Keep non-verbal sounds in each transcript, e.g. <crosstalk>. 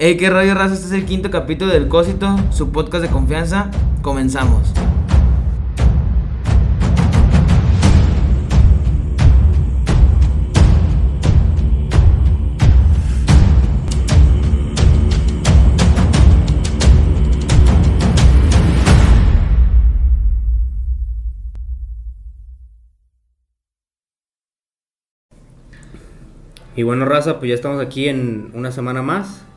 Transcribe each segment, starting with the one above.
Hey, qué rollo raza, este es el quinto capítulo del Cósito, su podcast de confianza. Comenzamos. Y bueno, raza, pues ya estamos aquí en una semana más.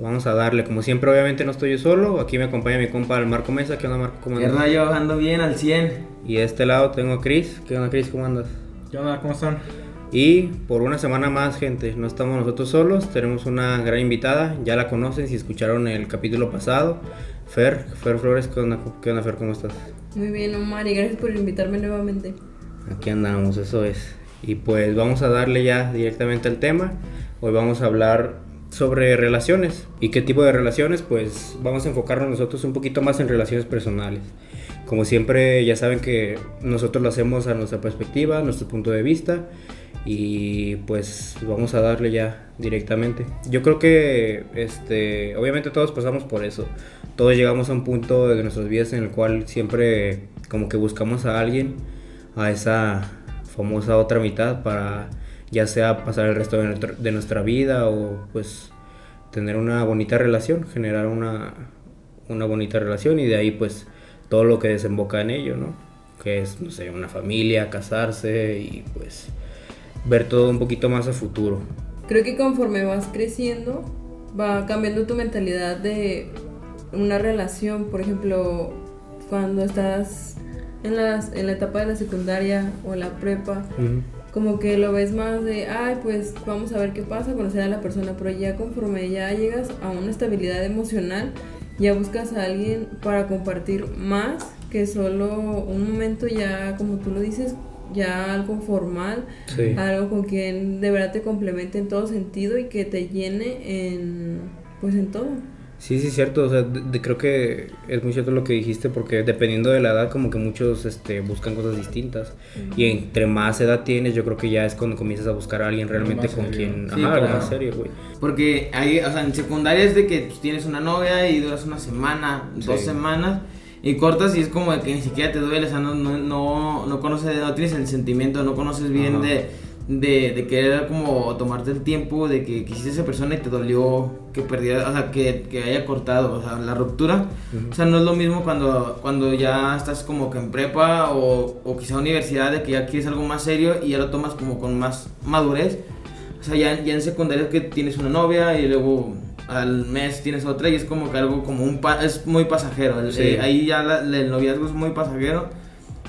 Vamos a darle, como siempre, obviamente no estoy yo solo. Aquí me acompaña mi compa el Marco Mesa. ¿Qué onda, Marco? ¿Cómo ¿Qué andas? rollo? Ando bien al 100. Y de este lado tengo a Chris. ¿Qué onda, Chris? ¿Cómo andas? ¿Qué onda? ¿Cómo están? Y por una semana más, gente, no estamos nosotros solos. Tenemos una gran invitada. Ya la conocen si escucharon el capítulo pasado. Fer, Fer Flores. ¿Qué onda, ¿Qué onda Fer? ¿Cómo estás? Muy bien, Omar, y gracias por invitarme nuevamente. Aquí andamos, eso es. Y pues vamos a darle ya directamente al tema. Hoy vamos a hablar sobre relaciones. ¿Y qué tipo de relaciones? Pues vamos a enfocarnos nosotros un poquito más en relaciones personales. Como siempre, ya saben que nosotros lo hacemos a nuestra perspectiva, a nuestro punto de vista. Y pues vamos a darle ya directamente. Yo creo que, este, obviamente todos pasamos por eso. Todos llegamos a un punto de nuestras vidas en el cual siempre como que buscamos a alguien, a esa famosa otra mitad para ya sea pasar el resto de nuestra, vida o pues tener una bonita relación, generar una, una bonita relación y de ahí pues todo lo que desemboca en ello, ¿no? Que es, no sé, una familia, casarse y pues ver todo un poquito más a futuro. Creo que conforme vas creciendo, va cambiando tu mentalidad de una relación. Por ejemplo, cuando estás en, las, en la etapa de la secundaria o la prepa. Como que lo ves más de, ay, pues vamos a ver qué pasa, conocer a la persona, pero ya conforme ya llegas a una estabilidad emocional, ya buscas a alguien para compartir más que solo un momento ya, como tú lo dices, ya algo formal, Sí. algo con quien de verdad te complemente en todo sentido y que te llene en, pues en todo. Sí, sí, cierto. O sea, de- de- creo que es muy cierto lo que dijiste porque dependiendo de la edad como que muchos este, buscan cosas distintas. Y entre más edad tienes, yo creo que ya es cuando comienzas a buscar a alguien realmente con serio. quien... Sí, Ajá, algo claro. más serio, güey. Porque ahí, o sea, en secundaria es de que pues, tienes una novia y duras una semana, dos Sí. semanas. Y cortas y es como de que ni siquiera te duele, o sea, no, no, no, no conoces, no tienes el sentimiento, no conoces bien Ajá. de, de, de querer como tomarte el tiempo, de que quisiste a esa persona y te dolió que perdiera, o sea, que, que haya cortado, o sea, la ruptura. Ujú. O sea, no es lo mismo cuando, cuando ya estás como que en prepa o, o quizá universidad, de que ya quieres algo más serio y ya lo tomas como con más madurez. O sea, ya, ya en secundaria es que tienes una novia y luego al mes tienes otra y es como que algo como un... pa- es muy pasajero. El- Sí. eh, ahí ya la- el noviazgo es muy pasajero.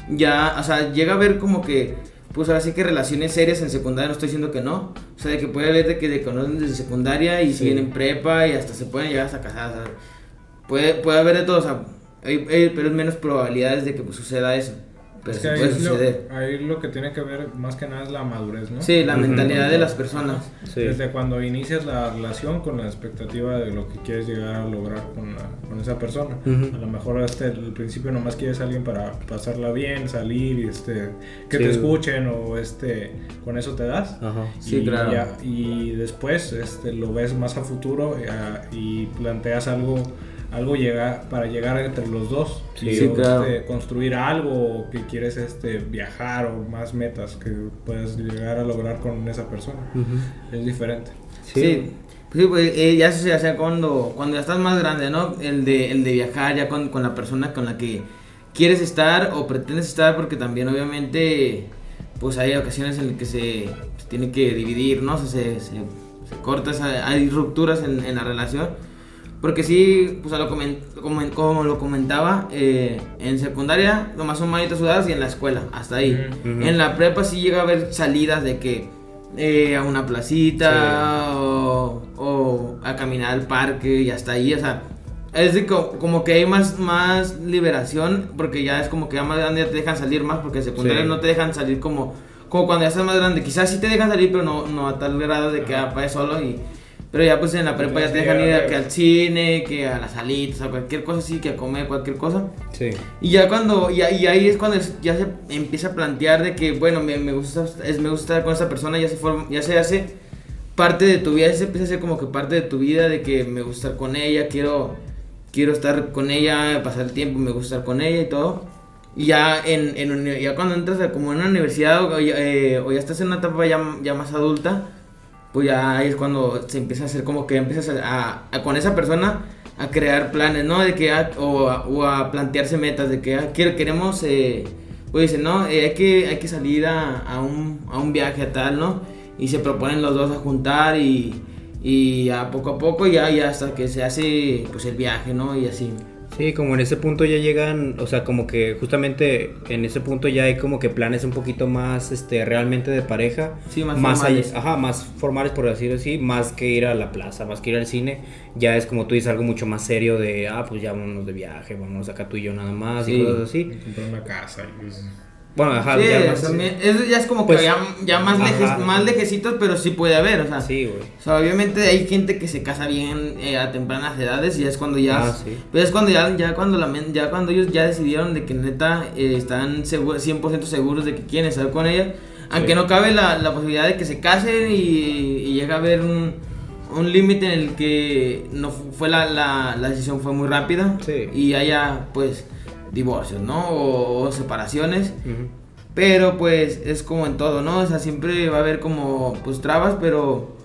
Ya, o sea, llega a ver como que... Pues ahora sí que relaciones serias en secundaria, no estoy diciendo que no. O sea, de que puede haber de que te conocen desde secundaria y Sí. siguen en prepa y hasta se pueden llegar hasta o sea, puede, puede haber de todo, o sea, hay- hay- pero es menos probabilidades de que pues, suceda eso. Pero Es sí que ahí, lo, suceder. ahí lo que tiene que ver más que nada es la madurez, ¿no? Sí, la mentalidad de las personas. Sí. Desde cuando inicias la relación con la expectativa de lo que quieres llegar a lograr con, la- con esa persona. A lo mejor este, al principio nomás quieres a alguien para pasarla bien, salir y este, que Sí. te escuchen o este, con eso te das. Ajá. Sí, y, claro. ya- y después este, lo ves más a futuro eh, y planteas algo algo llega, para llegar entre los dos Sí. y Sí, claro. este, construir algo que quieres este viajar o más metas que puedes llegar a lograr con esa persona es diferente Sí. Pues sí, pues, eh, ya se hace cuando, cuando ya estás más grande, ¿no? El de, el de viajar ya con, con la persona con la que quieres estar o pretendes estar, porque también obviamente pues hay ocasiones en las que se, se tiene que dividir, ¿no? O sea, se, se, se corta, esa- hay rupturas en, en la relación. Porque sí, pues a lo comen- comen- como lo comentaba, eh, en secundaria nomás son manitas sudadas y en la escuela, hasta ahí. Ujú, ujú. En la prepa sí llega a haber salidas de que eh, a una placita o, o a caminar al parque y hasta ahí, o sea, es de co- como que hay más, más liberación porque ya es como que ya más grande ya te dejan salir más porque en secundaria Sí. no te dejan salir como, como cuando ya estás más grande, quizás sí te dejan salir pero no, no a tal grado de que ah, solo y... Pero ya pues en la prepa ya te dejan ir a que al cine, que a las salitas, a cualquier cosa así, que a comer cualquier cosa. Sí. Y ya cuando, y, y ahí es cuando ya se empieza a plantear de que, bueno, me, me gusta, es, me gusta estar con esta persona, ya se, forma, ya se hace parte de tu vida, ese empieza a ser como que parte de tu vida, de que me gusta estar con ella, quiero, quiero estar con ella, pasar el tiempo, me gusta estar con ella y todo. Y ya, en, en ya cuando entras a- como en una universidad o, ya- eh, o ya estás en una etapa ya, ya más adulta, pues ya es cuando se empieza a hacer como que empiezas a, con esa persona a crear planes, ¿no? De que, ah, o, o a plantearse metas, de que ah, queremos, eh, pues dicen, no, Eh, hay, que, hay que salir a, a un, a un viaje a tal, ¿no? Y se proponen los dos a juntar y, y a poco a poco ya, ya hasta que se hace pues el viaje, ¿no? Y así. Sí, como en ese punto ya llegan, o sea, como que justamente en ese punto ya hay como que planes un poquito más, este, realmente de pareja. Sí, más allá- formales. ajá, más formales por decirlo así, más que ir a la plaza, más que ir al cine. Ya es como tú dices, algo mucho más serio de, ah, pues ya vámonos de viaje, vámonos acá tú y yo nada más Sí. y cosas así. Comprar una casa. y- Bueno, ajá, Sí, ya más- también, eso ya es como Pues, que ya, ya más, ajá. lejes- más lejecitos, pero sí puede haber, o sea. Sí, güey. O sea, obviamente hay gente que se casa bien eh, a tempranas edades y es cuando ya, Ah, sí. pues es cuando ya, ya cuando la ya cuando ellos ya decidieron de que neta eh, están segu- 100% seguros de que quieren estar con ella, aunque no cabe la, la posibilidad de que se casen y, y llega a haber un, un límite en el que no fu- fue la, la, la decisión fue muy rápida Sí. y haya pues divorcios, ¿no? O, o separaciones. Pero pues es como en todo, ¿no? O sea, siempre va a haber como pues trabas, pero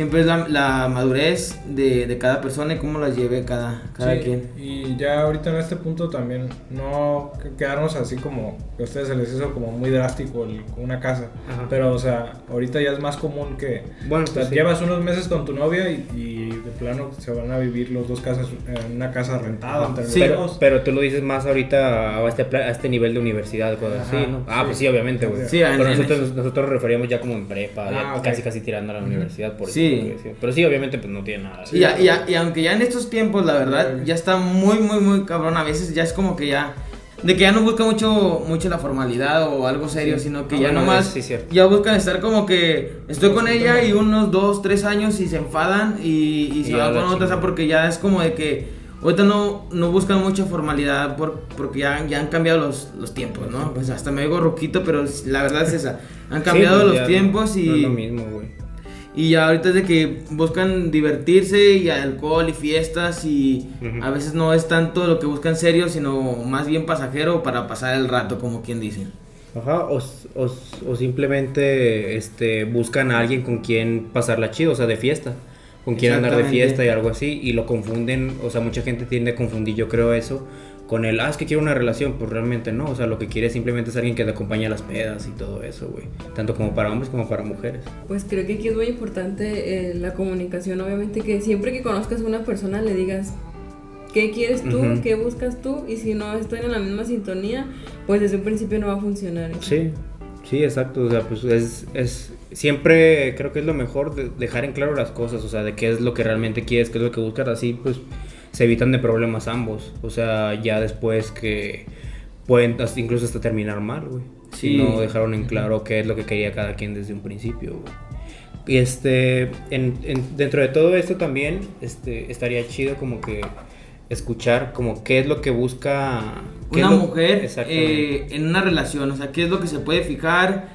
siempre es la, la madurez de, de cada persona y cómo las lleve cada, cada Sí, quien. Y ya ahorita en este punto también no que- quedarnos así como que a ustedes se les hizo como muy drástico el- una casa. Ajá. Pero o sea, ahorita ya es más común que Bueno, o sea, pues sí. llevas unos meses con tu novia y, y de plano se van a vivir los dos casas en una casa rentada entre los Sí. Pero, pero tú lo dices más ahorita a este, a este nivel de universidad, cosas Ajá, así, ¿no? Ah, sí. pues sí, obviamente, güey. Sí, pero en nosotros, nosotros nos referíamos ya como en prepa, Ah, ya casi casi tirando a la universidad, por eso. Sí. Pero sí, obviamente, pues no tiene nada. Y, a- y a- y aunque ya en estos tiempos, la verdad, Sí. ya está muy, muy, muy cabrón. A veces ya es como que ya. De que ya no busca mucho, mucho la formalidad o algo serio, sino que Ah, ya bueno, nomás. sí, cierto. ya buscan estar como que. Estoy con ella y unos dos, tres años y se enfadan y, y se van con otra. O sea, porque ya es como de que. Ahorita no, no buscan mucha formalidad por, porque ya, ya han cambiado los, los tiempos, ¿no? Pues hasta me digo roquito, pero la verdad es esa. Han cambiado Sí, pues los tiempos no- y. No es lo mismo, güey. Y ya ahorita es de que buscan divertirse y alcohol y fiestas y a veces no es tanto lo que buscan serio, sino más bien pasajero para pasar el rato, como quien dice. Ajá, o, o simplemente este, buscan a alguien con quien pasarla chido, o sea, de fiesta. Con quien andar de fiesta y algo así. Y lo confunden, o sea, mucha gente tiende a confundir, yo creo, eso con el, ah, es que quiero una relación. Pues realmente no, o sea, lo que quiere simplemente es alguien que te acompañe a las pedas y todo eso, güey. Tanto como para hombres como para mujeres. Pues creo que aquí es muy importante eh, la comunicación, obviamente que siempre que conozcas a una persona le digas qué quieres tú, qué buscas tú y si no estoy en la misma sintonía, pues desde un principio no va a funcionar. Sí, sí, exacto. O sea, pues es, es siempre creo que es lo mejor de dejar en claro las cosas, o sea, de qué es lo que realmente quieres, qué es lo que buscas, así pues se evitan de problemas ambos. O sea, ya después que pueden hasta- incluso hasta terminar mal, güey. Si Sí. no dejaron en claro qué es lo que quería cada quien desde un principio, güey. Y este, en, en- dentro de todo esto también, este, estaría chido como que escuchar como qué es lo que busca Una lo- mujer eh, en una relación, o sea, qué es lo que se puede fijar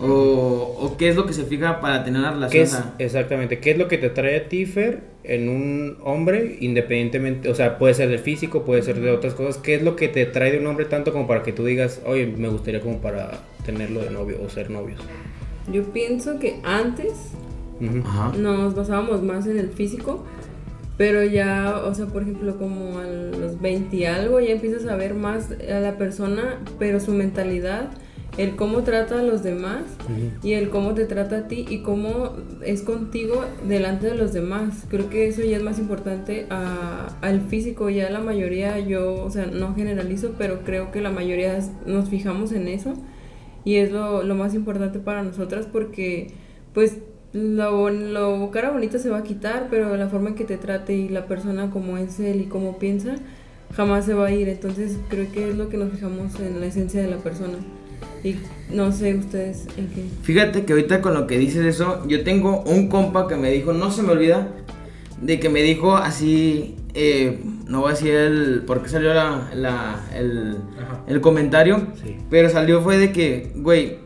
o, o qué es lo que se fija para tener una ¿Qué relación. es, exactamente, ¿qué es lo que te trae a ti, Fer, en un hombre, independientemente, o sea, puede ser del físico, puede ser de otras cosas, ¿qué es lo que te trae de un hombre tanto como para que tú digas, oye, me gustaría como para tenerlo de novio o ser novios? Yo pienso que antes nos basábamos más en el físico, pero ya, o sea, por ejemplo, como a los 20 y algo, ya empiezas a ver más a la persona, pero su mentalidad, el cómo trata a los demás y el cómo te trata a ti y cómo es contigo delante de los demás. Creo que eso ya es más importante a- al físico. Ya la mayoría, yo, o sea, no generalizo, pero creo que la mayoría nos fijamos en eso y es lo, lo más importante para nosotras porque, pues, lo, lo cara bonita se va a quitar, pero la forma en que te trate y la persona como es él y cómo piensa, jamás se va a ir. Entonces, creo que es lo que nos fijamos en la esencia de la persona. Y no sé ustedes en qué. Fíjate que ahorita con lo que dices eso, yo tengo un compa que me dijo, no se me olvida, de que me dijo así, eh, no voy a decir el, por qué salió la, la- el, el comentario, Sí. pero salió fue de que, güey,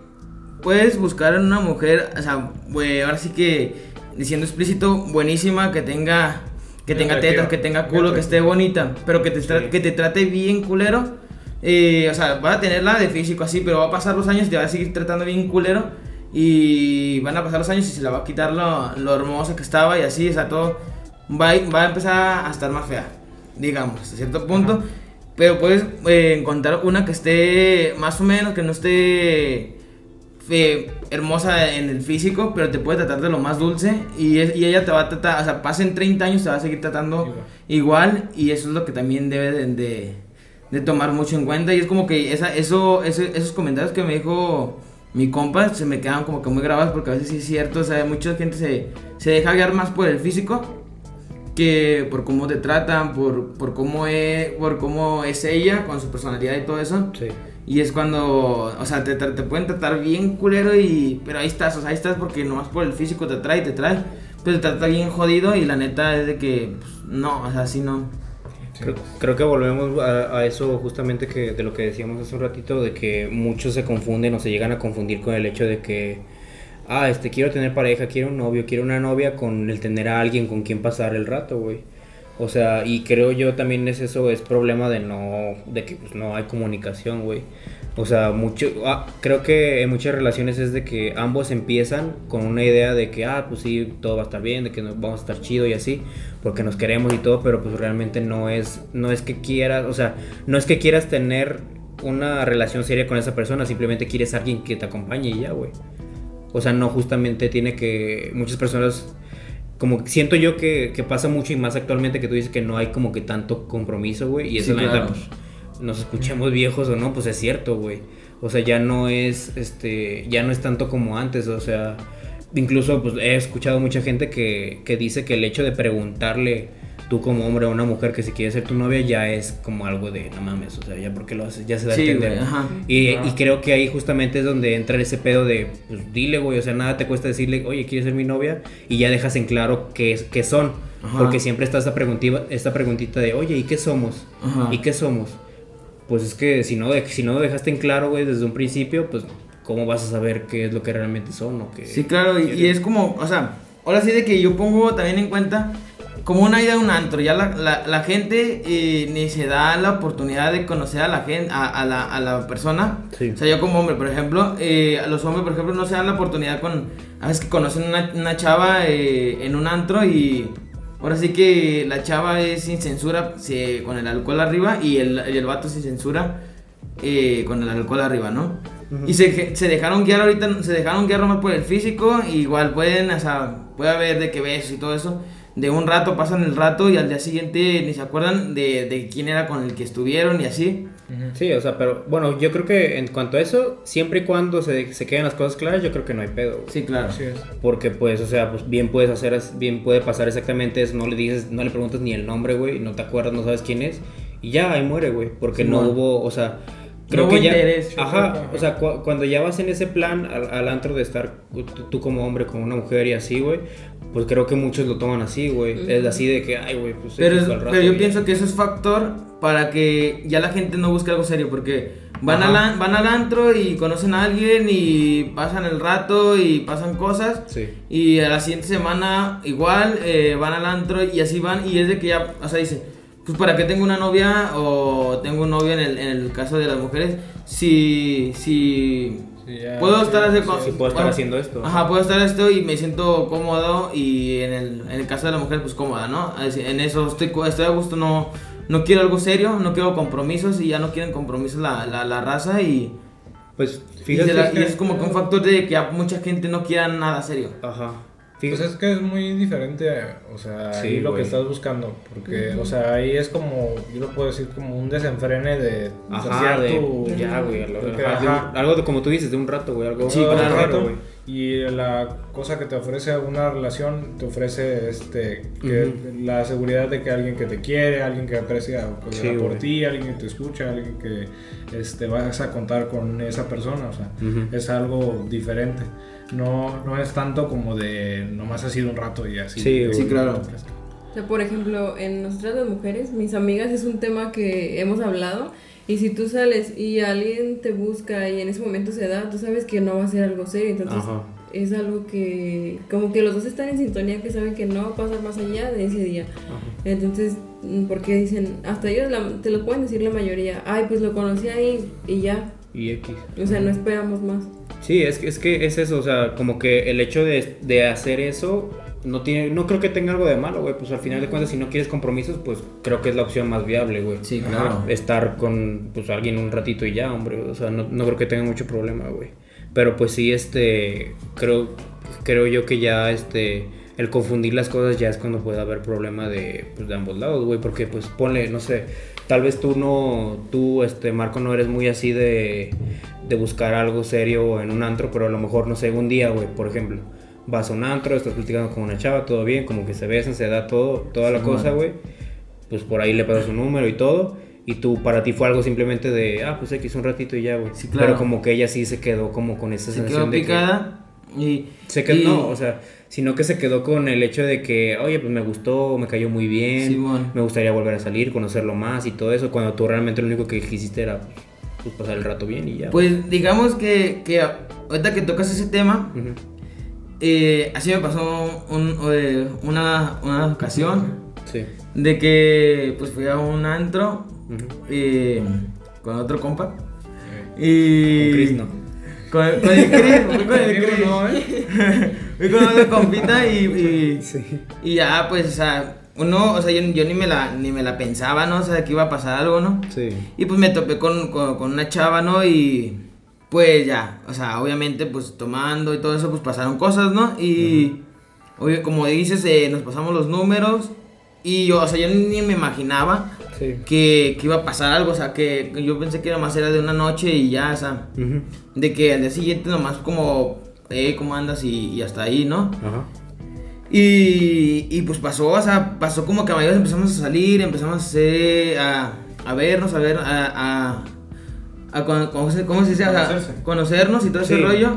puedes buscar en una mujer, o sea, güey, ahora sí que diciendo explícito, buenísima, que tenga que tenga tetas, que tenga culo, que esté bonita, pero que te, Sí. que te trate bien culero. Eh, o sea, vas a tenerla de físico así, pero va a pasar los años y te va a seguir tratando bien culero. Y van a pasar los años y se le va a quitar lo, lo hermosa que estaba y así, o sea, todo va, a- va a empezar a estar más fea, digamos, a cierto punto. Pero puedes eh, encontrar una que esté más o menos, que no esté fe- hermosa en el físico, pero te puede tratar de lo más dulce y, es- y ella te va a tratar, o sea, pasen 30 años, te va a seguir tratando igual, y eso es lo que también debe de, de- de tomar mucho en cuenta y es como que esa, eso, ese- esos comentarios que me dijo mi compa se me quedan como que muy grabados porque a veces sí es cierto, o sea, mucha gente se, se deja guiar más por el físico que por cómo te tratan, por, por, cómo es, por cómo es ella con su personalidad y todo eso. Sí. Y es cuando, o sea, te, te, pueden tratar bien culero y... Pero ahí estás, o sea, ahí estás porque nomás por el físico te trae, te trae. Pero te trata bien jodido y la neta es de que, pues, no, o sea, así no. Creo, creo que volvemos a, eso justamente que de lo que decíamos hace un ratito, de que muchos se confunden o se llegan a confundir con el hecho de que, ah, este, quiero tener pareja, quiero un novio, quiero una novia con el tener a alguien con quien pasar el rato, güey. O sea, y creo yo también es eso, es problema de no, de que pues, no hay comunicación, güey. O sea, mucho, ah, creo que en muchas relaciones es de que ambos empiezan con una idea de que, ah, pues sí, todo va a estar bien, de que vamos a estar chido y así, porque nos queremos y todo, pero pues realmente no es, no es que quieras, o sea, no es que quieras tener una relación seria con esa persona, simplemente quieres a alguien que te acompañe y ya, güey. O sea, no justamente tiene que, muchas personas como siento yo que, que pasa mucho y más actualmente que tú dices que no hay como que tanto compromiso, güey. Y eso Sí, la neta, claro. pues, nos escuchemos viejos o no, pues es cierto, güey. O sea, ya no es, este, ya no es tanto como antes, o sea, incluso pues he escuchado mucha gente que, que dice que el hecho de preguntarle tú como hombre a una mujer que si quiere ser tu novia ya es como algo de no mames, o sea, ya porque lo haces, ya se da a entender. güey, ajá. Y, Ah. y creo que ahí justamente es donde entra ese pedo de, pues dile, güey, o sea, nada te cuesta decirle, oye, ¿quieres ser mi novia? Y ya dejas en claro qué, qué son. Ajá. Porque siempre está esta preguntita, esta preguntita de, oye, ¿y qué somos? Ajá. ¿Y qué somos? Pues es que si no, si no lo dejaste en claro, güey, desde un principio, pues, ¿cómo vas a saber qué es lo que realmente son o qué? Sí, claro, y, y es como, o sea, ahora sí de que yo pongo también en cuenta como una ida a un antro, ya la, la, la gente eh, ni se da la oportunidad de conocer a la gente, a, a la, a la persona. Sí. O sea, yo como hombre, por ejemplo, eh, a los hombres, por ejemplo, no se dan la oportunidad con, a veces que conocen una, una chava eh, en un antro y ahora sí que la chava es sin censura, se- con el alcohol arriba y el, el vato sin censura eh, con el alcohol arriba, ¿no? Y se, se dejaron guiar ahorita, se dejaron guiar nomás por el físico, igual pueden, o sea, puede haber de que besos y todo eso. De un rato pasan el rato y al día siguiente ni se acuerdan de, de quién era con el que estuvieron y así. Sí, o sea, pero bueno, yo creo que en cuanto a eso, siempre y cuando se, se queden las cosas claras, yo creo que no hay pedo. güey. Sí, claro. Así es. Porque pues, o sea, pues bien puedes hacer, bien puede pasar exactamente eso, no le dices, no le preguntas ni el nombre, güey, no te acuerdas, no sabes quién es, y ya, ahí muere, güey, porque Sí, no hubo, o sea, creo No que ya, interés. ajá, o sea, cu- cuando ya vas en ese plan al, al antro de estar tú, tú como hombre con una mujer y así, güey, pues creo que muchos lo toman así, güey, es así de que, ay, güey, pues... Pero, es- rato pero yo y- pienso que eso es factor para que ya la gente no busque algo serio, porque van, al, an- van al antro y conocen a alguien y pasan el rato y pasan cosas. Sí. Y a la siguiente semana igual eh, van al antro y así van y es de que ya, o sea, dice, pues para qué tengo una novia o tengo un novio en el, en el caso de las mujeres, si, si Sí, ya, puedo sí, estar, hace- sí, sí, puedo estar haciendo esto. Ajá, puedo estar esto y me siento cómodo y en el, en el caso de la mujer pues cómoda, ¿no? En eso estoy, co- estoy a gusto, no, no quiero algo serio, no quiero compromisos y ya no quieren compromisos la, la, la raza y, Pues y, fíjate la- que- y es como que un factor de que mucha gente no quiera nada serio. Ajá. Pues es que es muy diferente, o sea, Sí, ahí lo güey. que estás buscando, porque, o sea, ahí es como, yo lo puedo decir como un desenfrene de Ajá, de, tu- ya, güey, algo, de que, ajá, de un- ajá, algo de como tú dices, de un rato, güey, algo Sí, claro, rato, güey. Y la cosa que te ofrece una relación, te ofrece este, que la seguridad de que alguien que te quiere, alguien que aprecia o que Sí, por ti, alguien que te escucha, alguien que este, vas a contar con esa persona, o sea, es algo diferente. No, no es tanto como de nomás ha sido un rato y así. Sí. Sí, claro. O sea, por ejemplo, en nosotras las mujeres, mis amigas es un tema que hemos hablado. Y si tú sales y alguien te busca y en ese momento se da, tú sabes que no va a ser algo serio. Entonces, Ajá. es algo que como que los dos están en sintonía que saben que no va a pasar más allá de ese día. Entonces, mm, porque dicen, hasta ellos la- te lo pueden decir la mayoría, ay, pues lo conocí ahí y ya. Y X. O sea, no esperamos más. Sí, es, que- es que es eso, o sea, como que el hecho de, de hacer eso no tiene, no creo que tenga algo de malo, güey, pues al final de cuentas si no quieres compromisos, pues creo que es la opción más viable, güey. Sí, claro. Estar con pues alguien un ratito y ya, hombre, o sea, no, no creo que tenga mucho problema, güey. Pero pues sí, este, creo, creo yo que ya, este, el confundir las cosas ya es cuando puede haber problema de, pues, de ambos lados, güey, porque pues ponle, no sé, tal vez tú no, tú, este, Marco, no eres muy así de, de buscar algo serio en un antro, pero a lo mejor, no sé, un día, güey, por ejemplo, vas a un antro, estás platicando con una chava, todo bien, como que se besan, se da todo, toda la Sí, cosa, bueno. güey, pues por ahí le pasas su número y todo. Y tú, para ti fue algo simplemente de, ah, pues X un ratito y ya, güey. Sí, claro. Pero como que ella sí se quedó como con esa Se sensación quedó de que- picada y... se quedó, y- no, o sea, sino que se quedó con el hecho de que, oye, pues me gustó, me cayó muy bien, Simón. me gustaría volver a salir, conocerlo más y todo eso, cuando tú realmente lo único que quisiste era pues, pasar el rato bien y ya. Pues digamos que, que ahorita que tocas ese tema, eh, así me pasó un- eh, una, una ocasión Sí. de que pues fui a un antro eh, con otro compa. Y... Con Chris, no. Con, con el Chris, fui con el Chris. no, ¿eh? <laughs> Fui con otro compita y, y, Sí. y ya pues, o sea, uno, o sea, yo, yo ni, me la, ni me la pensaba, ¿no? O sea, que iba a pasar algo, ¿no? Sí. Y pues me topé con, con, con una chava, ¿no? Y pues ya, o sea, obviamente pues tomando y todo eso, pues pasaron cosas, ¿no? Y oye, como dices, eh, nos pasamos los números y yo, o sea, yo ni me imaginaba Sí. que, que iba a pasar algo, o sea, que yo pensé que nomás era de una noche y ya, o sea, de que al día siguiente nomás como, eh, ¿cómo andas? Y, y hasta ahí, ¿no? Ajá. Y, y pues pasó, o sea, pasó como que a mayores empezamos a salir, empezamos a hacer, a, a vernos, a ver, a, a, a con- ¿cómo, se, cómo se dice? O sea, conocernos y todo ese rollo.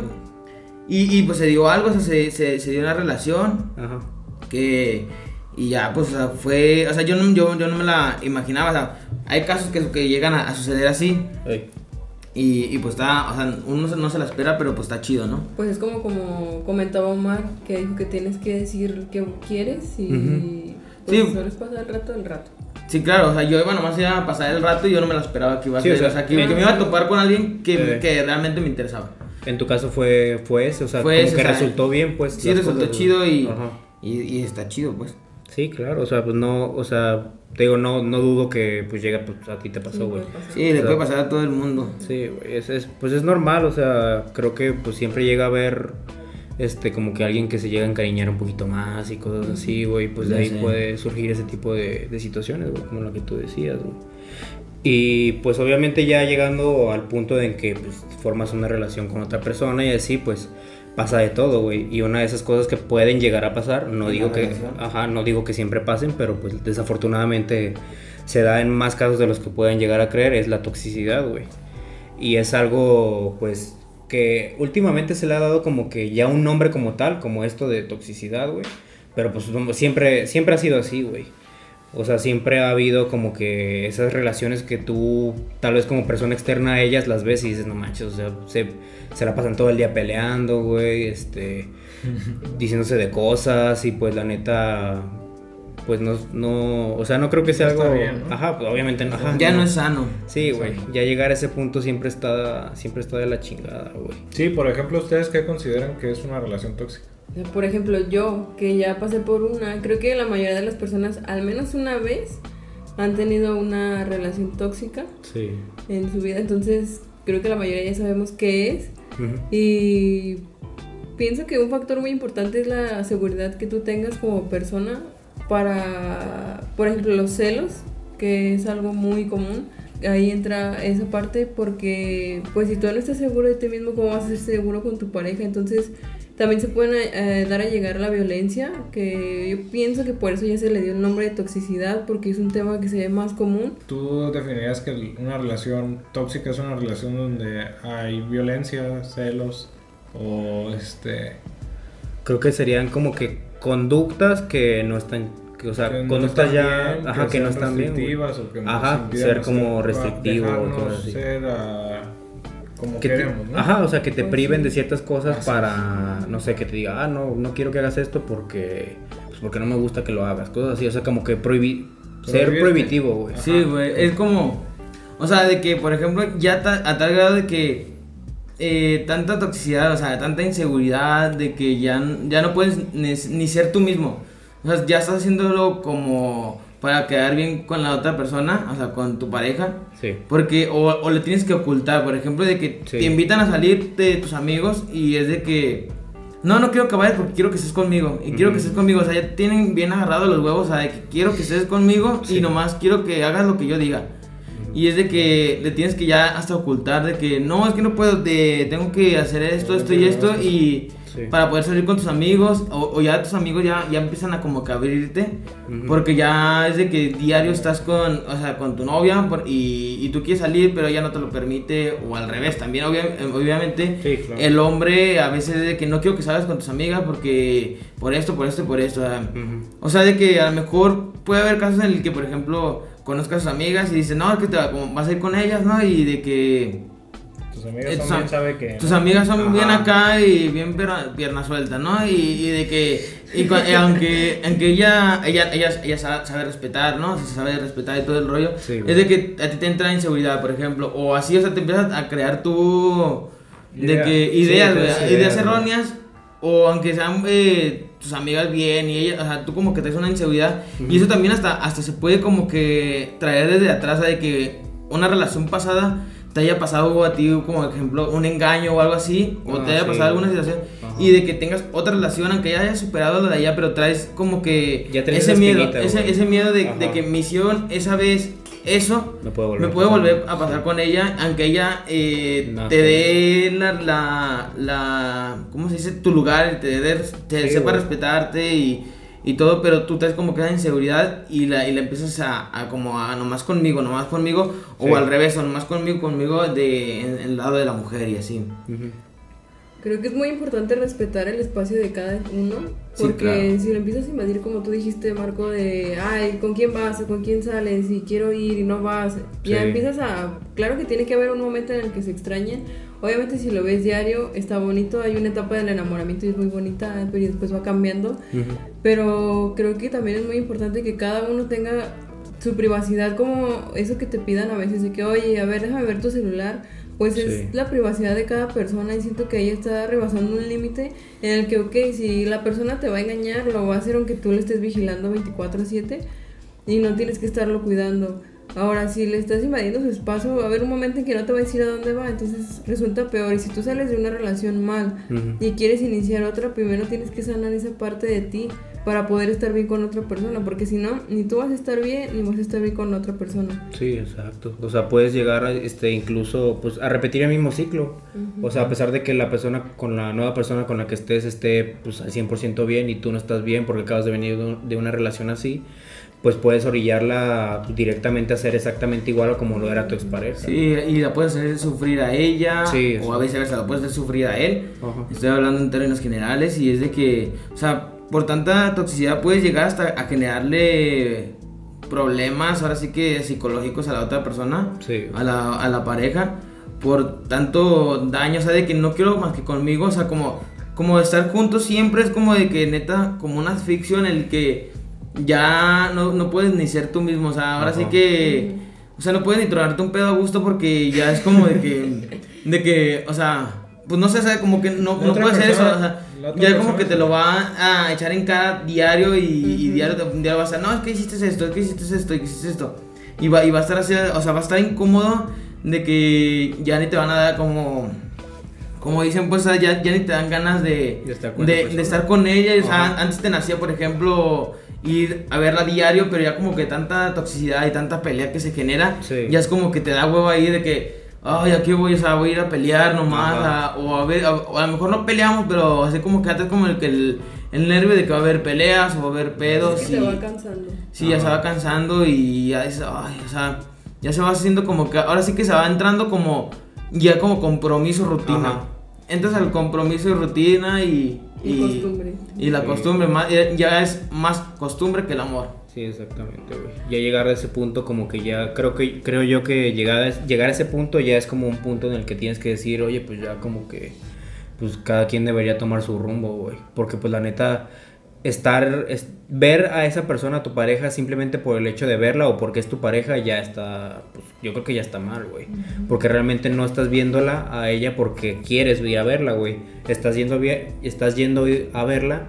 Y, y pues se dio algo, o sea, se, se, se dio una relación Ajá. que, y ya, pues, o sea, fue, o sea, yo no, yo, yo no me la imaginaba, o sea, hay casos que, que llegan a, a suceder así. Y, y pues está, o sea, uno no se la espera, pero pues está chido, ¿no? Pues es como como comentaba Omar, que dijo que tienes que decir que quieres y Ujú. pues Sí. solo es pasar el rato del rato. Sí, claro, o sea, yo iba nomás iba a pasar el rato y yo no me lo esperaba que iba a Sí, ser, o sea, o sea, que, me iba a topar con alguien que, Eh. que realmente me interesaba. En tu caso fue, fue ese, o sea, Fue como ese, que o sea, resultó bien, pues. Sí, resultó cosas, chido y, y está chido, pues. Sí, claro, o sea, pues no, o sea, te digo, no, no dudo que pues llega, pues a ti te pasó, güey. Sí, le O sea, puede pasar a todo el mundo. Sí, güey, es, es- pues es normal, o sea, creo que pues siempre llega a haber, este, como que alguien que se llega a encariñar un poquito más y cosas así, güey, pues de Ya ahí sé. puede surgir ese tipo de, de situaciones, güey, como lo que tú decías, güey. Y pues obviamente ya llegando al punto en que pues formas una relación con otra persona y así, pues pasa de todo, güey. Y una de esas cosas que pueden llegar a pasar, no digo que, ajá, no digo que siempre pasen, pero pues desafortunadamente se da en más casos de los que pueden llegar a creer, es la toxicidad, güey. Y es algo, pues, que últimamente se le ha dado como que ya un nombre como tal, como esto de toxicidad, güey. Pero pues siempre, siempre ha sido así, güey. O sea, siempre ha habido como que esas relaciones que tú, tal vez como persona externa a ellas, las ves y dices, no manches, o sea, se, se la pasan todo el día peleando, güey, este, <laughs> diciéndose de cosas y pues la neta, pues no, no, o sea, no creo que sea No está algo, bien, ¿no? ajá, pues, obviamente, no, ajá, Ya no es sano. Sí, güey, ya llegar a ese punto siempre está, siempre está de la chingada, güey. Sí, por ejemplo, ¿ustedes qué consideran que es una relación tóxica? Por ejemplo, yo, que ya pasé por una, creo que la mayoría de las personas, al menos una vez, han tenido una relación tóxica Sí. en su vida. Entonces, creo que la mayoría ya sabemos qué es. Y pienso que un factor muy importante es la seguridad que tú tengas como persona para, por ejemplo, los celos, que es algo muy común. Ahí entra esa parte porque, pues, si tú no estás seguro de ti mismo, ¿cómo vas a ser seguro con tu pareja? Entonces, también se pueden eh, dar a llegar a la violencia, que yo pienso que por eso ya se le dio el nombre de toxicidad, porque es un tema que se ve más común. ¿Tú definirías que una relación tóxica es una relación donde hay violencia, celos o este... Creo que serían como que conductas que no están, que, o sea, que no conductas están ya, bien, ajá, que, no sean están bien. o que Ajá, ser como restrictivo o dejarnos cosas así. ser, ah, como que te- queremos, ¿no? Ajá, o sea, que te Pues priven sí. de ciertas cosas Así para, no sé, que te diga, ah, no, no quiero que hagas esto porque, pues porque no me gusta que lo hagas, cosas así, o sea, como que prohibi ser Prohibirte. prohibitivo, güey. Sí, güey, es como, o sea, de que, por ejemplo, ya ta- a tal grado de que eh, tanta toxicidad, o sea, tanta inseguridad, de que ya, ya no puedes ni, ni ser tú mismo. O sea, ya estás haciéndolo como para quedar bien con la otra persona, o sea, con tu pareja. Sí. Porque, o, o le tienes que ocultar, por ejemplo, de que Sí. te invitan a salir de tus amigos y es de que, no, no quiero que vayas porque quiero que estés conmigo. Y quiero que estés conmigo, o sea, ya tienen bien agarrados los huevos, o sea, de que quiero que estés conmigo y Sí. nomás quiero que hagas lo que yo diga. Y es de que le tienes que ya hasta ocultar de que, no, es que no puedo, de, tengo que hacer esto, esto y esto y... Sí. Para poder salir con tus amigos, o, o ya tus amigos ya, ya empiezan a como que abrirte, porque ya es de que diario estás con, o sea, con tu novia por- y, y tú quieres salir, pero ella no te lo permite, o al revés, también obvia- obviamente Sí, claro. el hombre a veces es de que no quiero que salgas con tus amigas porque por esto, por esto, por esto. o sea, Ujú. O sea, de que a lo mejor puede haber casos en el que, por ejemplo, conozcas a sus amigas y dices, no, es que te va- como vas a ir con ellas, ¿no? Y de que Tus amigas eh, también am- saben que... tus amigas son Ajá. bien acá y bien pierna, pierna suelta, ¿no? Y, y de que, y y aunque, <laughs> aunque ella, ella, ella, ella sabe, sabe respetar, ¿no? Se sabe respetar y todo el rollo, Sí, es de que a ti te entra inseguridad, por ejemplo, o así, o sea, te empiezas a crear tú, de Idea. que Sí, ideas, das ideas, ideas, erróneas, o aunque sean eh, tus amigas bien y ella, o sea, tú como que traes una inseguridad, y eso también hasta, hasta se puede como que traer desde atrás de que una relación pasada te haya pasado a ti como ejemplo un engaño o algo así, o Ah, te haya sí. pasado alguna situación, Ajá. y de que tengas otra relación, aunque ya hayas superado la de allá, pero traes como que Ya ese miedo, ese, ese miedo de, de que me hicieron esa vez eso, Me puede volver me a puede pasar. volver a pasar con ella, aunque ella eh, No, te dé la, la, la, ¿cómo se dice? Tu lugar, te, dé- te Sí, sepa güey. respetarte y, y todo, pero tú traes como que esa inseguridad y la, y la empiezas a, a como a nomás conmigo, nomás conmigo, Sí. o al revés, o nomás conmigo, conmigo de, en, en el lado de la mujer y así. Creo que es muy importante respetar el espacio de cada uno, Sí, porque claro. si lo empiezas a invadir, como tú dijiste, Marco, de, ay, ¿con quién vas? ¿Con quién sales? Y quiero ir y no vas. Ya Sí. empiezas a... Claro que tiene que haber un momento en el que se extrañen. Obviamente si lo ves diario está bonito, hay una etapa del enamoramiento y es muy bonita, pero después va cambiando. Ujú. Pero creo que también es muy importante que cada uno tenga su privacidad, como eso que te pidan a veces, de que, oye, a ver, déjame ver tu celular. Pues Sí. es la privacidad de cada persona y siento que ella está rebasando un límite en el que, ok, si la persona te va a engañar, lo va a hacer aunque tú le estés vigilando 24/7 y no tienes que estarlo cuidando. Ahora, si le estás invadiendo su espacio, va a haber un momento en que no te va a decir a dónde va, entonces resulta peor. Y si tú sales de una relación mal y quieres iniciar otra, primero tienes que sanar esa parte de ti para poder estar bien con otra persona, porque si no, ni tú vas a estar bien ni vas a estar bien con otra persona. Sí, exacto. O sea, puedes llegar a, este, incluso pues, a repetir el mismo ciclo. O sea, a pesar de que la persona con la nueva persona con la que estés esté pues, al 100% bien y tú no estás bien porque acabas de venir de una relación así, pues puedes orillarla directamente a hacer exactamente igual a como lo era tu expareja. Sí, y la puedes hacer sufrir a ella, Sí, o a veces la puedes hacer sufrir a él. Ajá. Estoy hablando en términos generales y es de que, o sea, por tanta toxicidad puedes llegar hasta a generarle problemas, ahora sí que psicológicos a la otra persona, Sí. a, la, a la pareja, por tanto daño, o sea, de que no quiero más que conmigo, o sea, como, como estar juntos siempre es como de que neta, como una ficción en el que ya no, no puedes ni ser tú mismo, o sea, ahora sí Ajá. que, o sea, no puedes ni tronarte un pedo a gusto porque ya es como de que, <laughs> de que, o sea, pues no sé, o sea, como que no, no otra puedes hacer eso, o sea, ya como que te lo va a echar en cara diario y, y Ujú. diario, diario va a estar, no, es que hiciste esto, es que hiciste esto, es que hiciste esto. Y va, y va a estar así, o sea, va a estar incómodo de que ya ni te van a dar como, como dicen, pues ya, ya ni te dan ganas de, De estar con de- de estar con ella. O sea, antes te nacía, por ejemplo, ir a verla diario, pero ya como que tanta toxicidad y tanta pelea que se genera, Sí. ya es como que te da huevo ahí de que, ay, aquí voy, o sea, voy a ir a pelear nomás, a- o a ver, a, o a lo mejor no peleamos, pero así como que antes como el que el, el nervio de que va a haber peleas o va a haber pedos. Es que y- te va cansando. Sí, ya se va cansando y ya es, ay, o sea, ya se va haciendo como que, ahora sí que se va entrando como, ya como compromiso, rutina. Ajá. Entras al compromiso y rutina y... Y costumbre. Y la Sí. costumbre, más, ya- ya es más costumbre que el amor. Sí, exactamente, güey. Ya llegar a ese punto como que ya creo que creo yo que llegar a, llegar a ese punto ya es como un punto en el que tienes que decir, "Oye, pues ya como que pues cada quien debería tomar su rumbo, güey." Porque pues la neta estar es- ver a esa persona, a tu pareja simplemente por el hecho de verla o porque es tu pareja ya está pues yo creo que ya está mal, güey. Porque realmente no estás viéndola a ella porque quieres ir a verla, güey. Estás yendo estás yendo a verla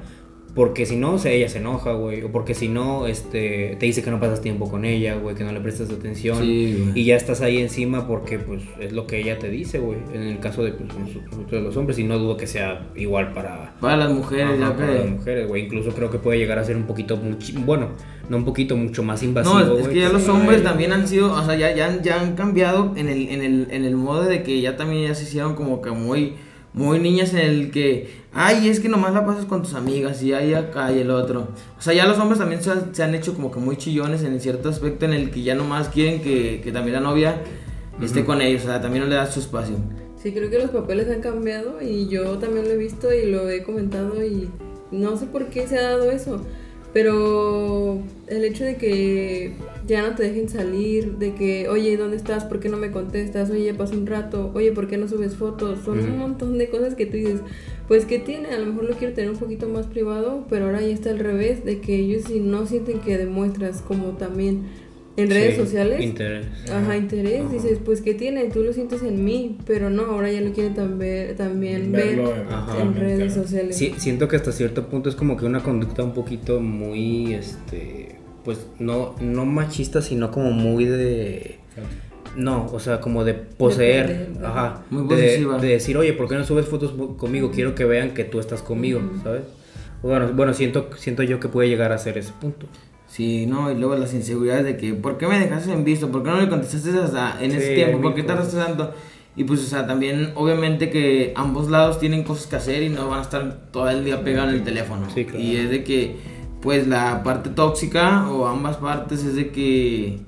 porque si no, o sea, ella se enoja, güey. O porque si no, este, te dice que no pasas tiempo con ella, güey, que no le prestas atención. Sí, y ya estás ahí encima porque, pues, es lo que ella te dice, güey. En el caso de pues, nosotros los hombres. Y no dudo que sea igual para, Para las mujeres, Ajá, ya para las mujeres, güey. Incluso creo que puede llegar a ser un poquito, bueno, no un poquito, mucho más invasivo, No, es, güey. que ya los Sí. hombres también han sido, o sea, ya, ya, han- ya han cambiado en el, en, el, en el modo de que ya también ya se hicieron como que muy, muy niñas en el que, ay, es que nomás la pasas con tus amigas y ahí acá y el otro. O sea, ya los hombres también se, han- se han hecho como que muy chillones en cierto aspecto en el que ya nomás quieren que, que también la novia esté con ellos, o sea, también no le das su espacio. Sí, creo que los papeles han cambiado y yo también lo he visto y lo he comentado y no sé por qué se ha dado eso, pero el hecho de que ya no te dejen salir, de que, oye, ¿dónde estás? ¿Por qué no me contestas? Oye, pasó un rato, oye, ¿por qué no subes fotos? Son un Ujú. montón de cosas que tú dices, pues que tiene, a lo mejor lo quiero tener un poquito más privado, pero ahora ya está al revés, de que ellos si no sienten que demuestras como también en redes Sí, sociales. Interés. Ajá, interés, Ajá. dices, pues ¿qué tiene? Tú lo sientes en mí, pero no, ahora ya lo quieren también, también ver Ajá. en redes sociales. Sí, siento que hasta cierto punto es como que una conducta un poquito muy, este, pues no, no machista, sino como muy de... No, o sea, como de poseer, ajá, Muy de, posesiva. de decir, oye, ¿por qué no subes fotos conmigo? Quiero que vean que tú estás conmigo, ¿sabes? Bueno, bueno, siento, siento yo que puede llegar a ser ese punto. Sí, no, y luego las inseguridades de que, ¿por qué me dejaste en visto? ¿Por qué no le contestaste hasta en ese Sí, tiempo? hay ¿Por qué tardaste tanto? Y pues, o sea, también, obviamente que ambos lados tienen cosas que hacer y no van a estar todo el día pegados en el teléfono. Sí, claro. Y es de que, pues, la parte tóxica o ambas partes es de que,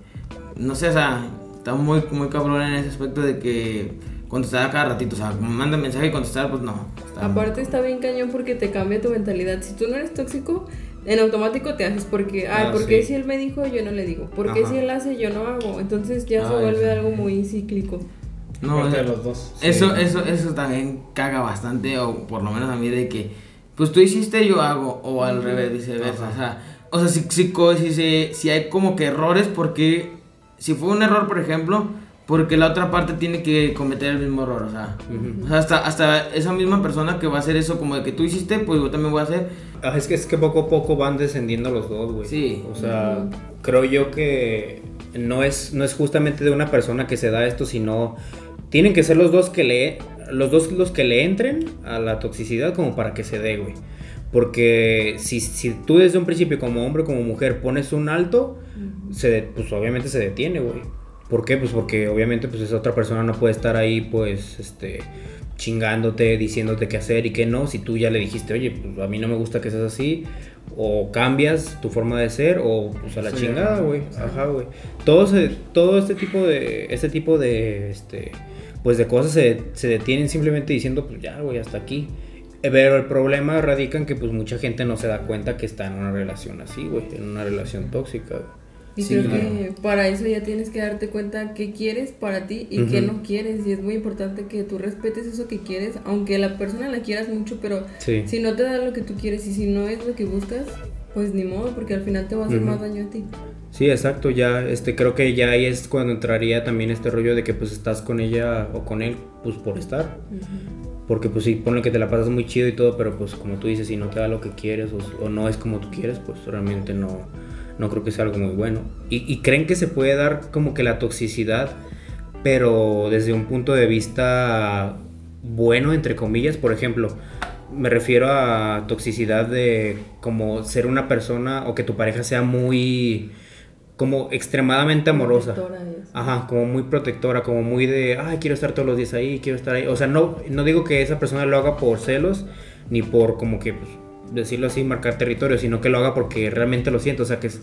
no sé, o sea, está muy, muy cabrón en ese aspecto de que contestar a cada ratito, o sea, manda mensaje y contestar, pues no. está- Aparte está bien cañón porque te cambia tu mentalidad. Si tú no eres tóxico, en automático te haces porque, ay, Ah, ¿por qué sí. si él me dijo yo no le digo? ¿Por qué Ajá. si él hace yo no hago? Entonces ya se Ay, vuelve sí. algo muy cíclico. No, o de sea, los dos. Eso, Sí. eso, eso también caga bastante, o por lo menos a mí, de que, pues tú hiciste, yo hago, o al revés, viceversa. O sea, o sea si, si, co- si, se- si hay como que errores, porque si fue un error, por ejemplo, porque la otra parte tiene que cometer el mismo error, o sea, o sea, hasta, hasta esa misma persona que va a hacer eso, como de que tú hiciste, pues yo también voy a hacer. Ah, es que es que poco a poco van descendiendo los dos, güey. Sí. O sea, creo yo que no es, no es justamente de una persona que se da esto, sino tienen que ser los dos que le los dos los que le entren a la toxicidad como para que se dé, güey. Porque si, si tú desde un principio como hombre como mujer pones un alto, se de- pues obviamente se detiene, güey. ¿Por qué? Pues porque obviamente pues esa otra persona no puede estar ahí pues este chingándote, diciéndote qué hacer y qué no, si tú ya le dijiste, oye, pues a mí no me gusta que seas así, o cambias tu forma de ser, o pues a la Sí, chingada, güey. sí. Ajá, güey. Todo, se- todo este tipo de, este tipo de, este, pues de cosas se, se detienen simplemente diciendo, pues ya, güey, hasta aquí. Eh, Pero el problema radica en que pues mucha gente no se da cuenta que está en una relación así, güey, en una relación tóxica. Y Sí, creo claro. que para eso ya tienes que darte cuenta qué quieres para ti y qué Ujú. no quieres. Y es muy importante que tú respetes eso que quieres, aunque la persona la quieras mucho, pero Sí. si no te da lo que tú quieres y si no es lo que buscas, pues ni modo, porque al final te va a hacer Ujú. más daño a ti. Sí, exacto, ya, este, creo que ya ahí es cuando entraría también este rollo de que pues estás con ella o con él, pues por estar. Porque pues sí, pone que te la pasas muy chido y todo, pero pues como tú dices, si no te da lo que quieres o, o no es como tú quieres, pues realmente no, no creo que sea algo muy bueno. Y, y creen que se puede dar como que la toxicidad, pero desde un punto de vista bueno, entre comillas, por ejemplo, me refiero a toxicidad de como ser una persona o que tu pareja sea muy como extremadamente amorosa. Ajá, como muy protectora, como muy de, ay, quiero estar todos los días ahí, quiero estar ahí. O sea, no, no digo que esa persona lo haga por celos, ni por como que, pues, decirlo así, marcar territorio, sino que lo haga porque realmente lo siento. O sea, que, es-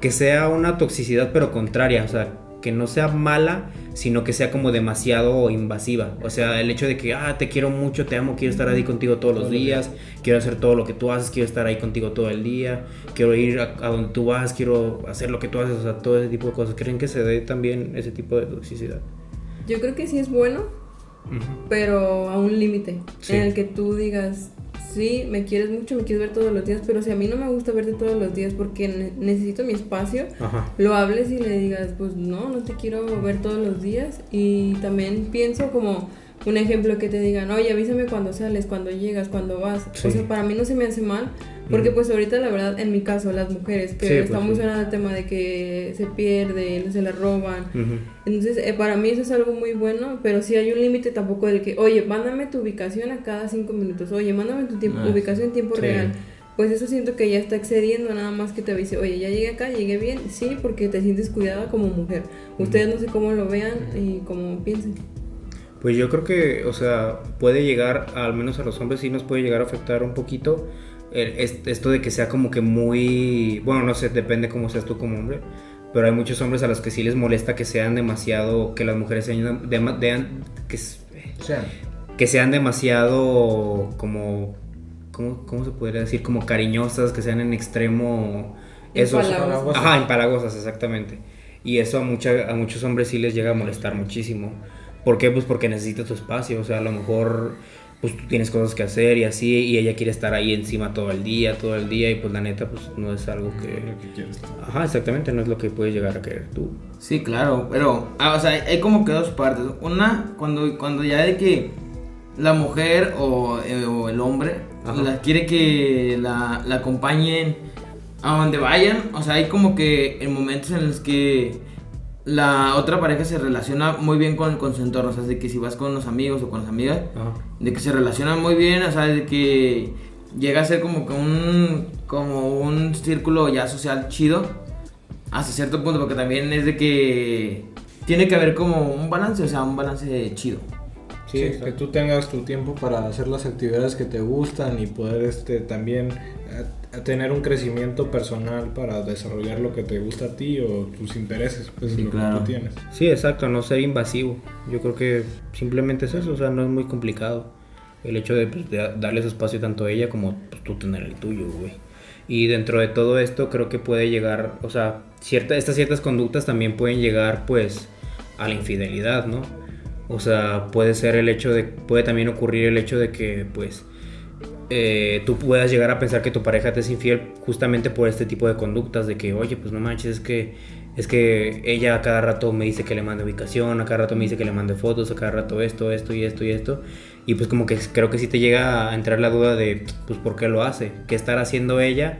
que sea una toxicidad pero contraria. O sea, que no sea mala, sino que sea como demasiado invasiva. O sea, el hecho de que, ah, te quiero mucho, te amo, quiero estar ahí contigo todos los días, quiero hacer todo lo que tú haces, quiero estar ahí contigo todo el día, quiero ir a, a donde tú vas, quiero hacer lo que tú haces, o sea, todo ese tipo de cosas. ¿Creen que se dé también ese tipo de toxicidad? Yo creo que sí es bueno, pero a un límite Sí. en el que tú digas, sí, me quieres mucho, me quieres ver todos los días, pero si a mí no me gusta verte todos los días porque ne- necesito mi espacio, Ajá. lo hables y le digas, pues no, no te quiero ver todos los días. Y también pienso como un ejemplo que te digan, oye, avísame cuando sales, cuando llegas, cuando vas. Sí. O sea, para mí no se me hace mal, porque Mm. pues ahorita la verdad, en mi caso, las mujeres, que Sí, pues, estamos sí. sonando el tema de que se pierde, se la roban. Entonces, eh, para mí eso es algo muy bueno, pero sí hay un límite tampoco del que, oye, mándame tu ubicación a cada cinco minutos, oye, mándame tu tiempo, Ah, ubicación en tiempo sí. real. Pues eso siento que ya está excediendo, nada más que te avise, oye, ya llegué acá, llegué bien, sí, porque te sientes cuidada como mujer. Ustedes no sé cómo lo vean y cómo piensen. Pues yo creo que, o sea, puede llegar, al menos a los hombres sí nos puede llegar a afectar un poquito el- esto de que sea como que muy, bueno, no sé, depende cómo seas tú como hombre, pero hay muchos hombres a los que sí les molesta que sean demasiado, que las mujeres sean, dema- dean- que, s- O sea, que sean demasiado como, ¿cómo, cómo se podría decir? Como cariñosas, que sean en extremo... Empalagosas. Ajá, empalagosas, exactamente. Y eso a, mucha, a muchos hombres sí les llega a molestar muchísimo. ¿Por qué? Pues porque necesita tu espacio. O sea, a lo mejor pues tú tienes cosas que hacer y así, y ella quiere estar ahí encima todo el día, todo el día, y pues la neta, pues no es algo que... lo que quieres. Ajá, exactamente, no es lo que puedes llegar a querer tú. Sí, claro, pero, ah, o sea, hay como que dos partes. Una, cuando, cuando ya de que la mujer o, eh, o el hombre la quiere que la, la acompañen a donde vayan, o sea, hay como que en momentos en los que la otra pareja se relaciona muy bien con, con su entorno, o sea, de que si vas con los amigos o con las amigas, Ajá. de que se relacionan muy bien, o sea, de que llega a ser como que un como un círculo ya social chido hasta cierto punto porque también es de que tiene que haber como un balance, o sea, un balance chido. Sí, que tú tengas tu tiempo para hacer las actividades que te gustan y poder este también a tener un crecimiento personal para desarrollar lo que te gusta a ti o tus intereses, pues Sí, lo claro. que tú tienes. Sí, exacto, no ser invasivo. Yo creo que simplemente es eso, o sea, no es muy complicado. El hecho de, pues, de darle su espacio tanto a ella como pues, tú tener el tuyo, güey. Y dentro de todo esto creo que puede llegar, o sea, cierta, estas ciertas conductas también pueden llegar pues a la infidelidad, ¿no? O sea, puede ser el hecho de, puede también ocurrir el hecho de que pues eh, tú puedas llegar a pensar que tu pareja te es infiel justamente por este tipo de conductas de que, oye, pues no manches, es que es que ella a cada rato me dice que le mande ubicación, a cada rato me dice que le mande fotos, a cada rato esto, esto y esto y esto. Y pues como que creo que sí te llega a entrar la duda de, pues, ¿por qué lo hace? ¿Qué estará haciendo ella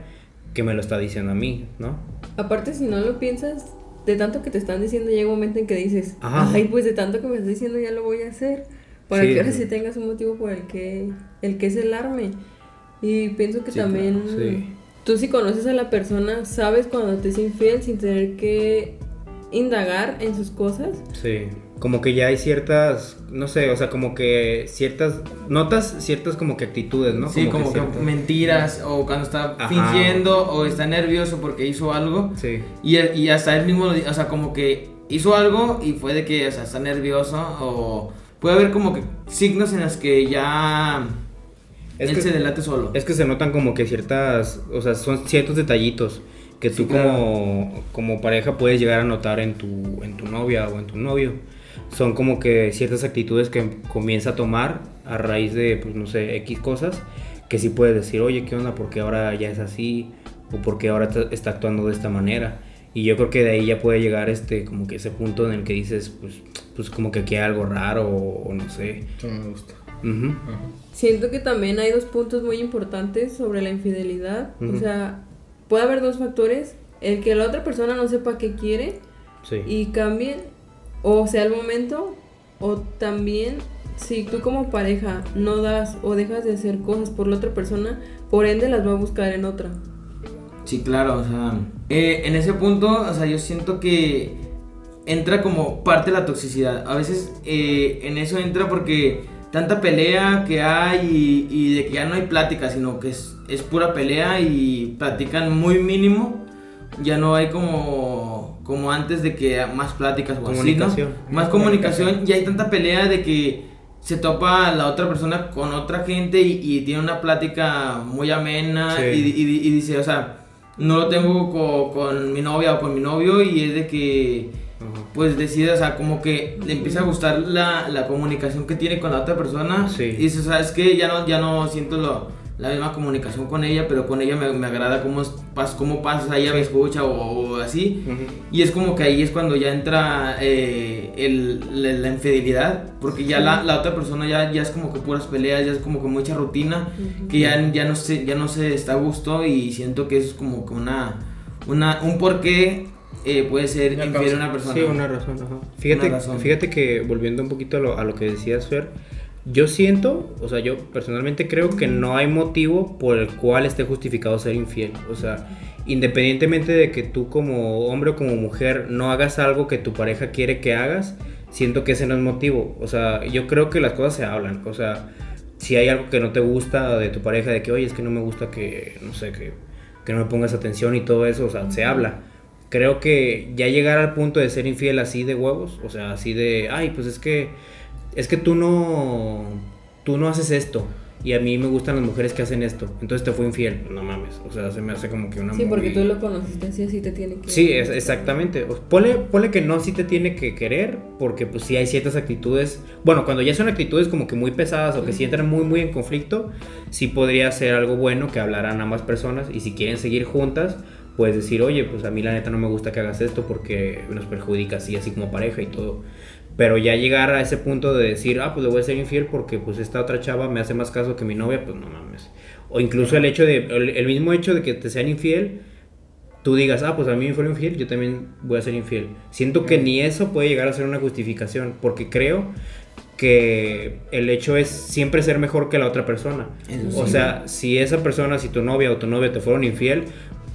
que me lo está diciendo a mí, no? Aparte, si no lo piensas, de tanto que te están diciendo, llega un momento en que dices, Ajá. ay, pues de tanto que me estás diciendo ya lo voy a hacer. Para Sí, que ahora sí. tengas un motivo por el que, el que celarme. Y pienso que Sí, también claro, sí. tú si conoces a la persona, sabes cuando te es infiel sin tener que indagar en sus cosas. Sí. Como que ya hay ciertas, no sé, o sea, como que ciertas, notas ciertas como que actitudes, ¿no? Sí, como que, ciertas- mentiras o cuando está Ajá. fingiendo o está nervioso porque hizo algo. Sí. Y, y hasta él mismo, o sea, como que hizo algo y fue de que, o sea, está nervioso o puede haber como que signos en los que ya Es él que- se delate solo. Es que se notan como que ciertas, o sea, son ciertos detallitos que tú Sí, claro. como, como pareja puedes llegar a notar en tu, en tu novia o en tu novio. Son como que ciertas actitudes que comienza a tomar a raíz de, pues no sé, X cosas, que sí puedes decir, oye, ¿qué onda? Porque ahora ya es así, o porque ahora ta- está actuando de esta manera. Y yo creo que de ahí ya puede llegar este, como que ese punto en el que dices, pues, pues como que aquí hay algo raro, o, o no sé. Eso me gusta. Ujú. Ajá. Siento que también hay dos puntos muy importantes sobre la infidelidad. Ujú. O sea, puede haber dos factores. El que la otra persona no sepa qué quiere Sí. y cambie, o sea, el momento, o también si tú como pareja no das o dejas de hacer cosas por la otra persona, por ende las va a buscar en otra. Sí, claro, o sea, eh, en ese punto, o sea, yo siento que entra como parte de la toxicidad. A veces eh, en eso entra porque tanta pelea que hay y, y de que ya no hay plática, sino que es, es pura pelea y platican muy mínimo. Ya no hay como como antes de que más pláticas o así, ¿no? Comunicación. Más comunicación y hay tanta pelea de que se topa la otra persona con otra gente y, y tiene una plática muy amena Sí. y, y- y dice, o sea, no lo tengo co- con, mi novia o con mi novio y es de que. Pues decide, o sea, como que le empieza a gustar la, la comunicación que tiene con la otra persona Sí. y dice, ¿sabes qué? Ya no, ya no siento lo- la misma comunicación con ella, pero con ella me, me agrada cómo, es- pas- cómo pasa, ella me escucha o, o así. Y es como que ahí es cuando ya entra eh, el- la, la infidelidad, porque ya la, la otra persona ya, ya es como que puras peleas, ya es como que mucha rutina, que ya, ya, no se, ya no se está a gusto y siento que eso es como que una, una un porqué eh, puede ser Una infiel a una persona. Sí, una razón. ajá. Fíjate, Una razón. fíjate que volviendo un poquito a lo, a lo que decías, Fer, yo siento, o sea, yo personalmente creo que no hay motivo por el cual esté justificado ser infiel. O sea, independientemente de que tú como hombre o como mujer no hagas algo que tu pareja quiere que hagas, siento que ese no es motivo. O sea, yo creo que las cosas se hablan. O sea, si hay algo que no te gusta de tu pareja, de que, oye, es que no me gusta que, no sé, que, que no me pongas atención y todo eso, o sea, se habla. Creo que ya llegar al punto de ser infiel así de huevos, o sea, así de, ay, pues es que, es que tú no, tú no haces esto. Y a mí me gustan las mujeres que hacen esto. Entonces te fui infiel. No mames. O sea, se me hace como que una Sí, porque muy- tú lo conociste así, así te tiene que... Sí, es- exactamente. O- Ponle, ponle que no sí te tiene que querer, porque pues sí hay ciertas actitudes. Bueno, cuando ya son actitudes como que muy pesadas o que sí entran muy, muy en conflicto, sí podría ser algo bueno que hablaran ambas personas. Y si quieren seguir juntas, puedes decir, oye, pues a mí la neta no me gusta que hagas esto porque nos perjudica así, así como pareja y todo. Pero ya llegar a ese punto de decir, ah, pues le voy a ser infiel porque pues esta otra chava me hace más caso que mi novia, pues no mames. O incluso el hecho de, el, el mismo hecho de que te sean infiel, tú digas, ah, pues a mí me fueron infiel, yo también voy a ser infiel. Siento que ni eso puede llegar a ser una justificación, porque creo que el hecho es siempre ser mejor que la otra persona. Eso O sí. sea, si esa persona, si tu novia o tu novia te fueron infiel,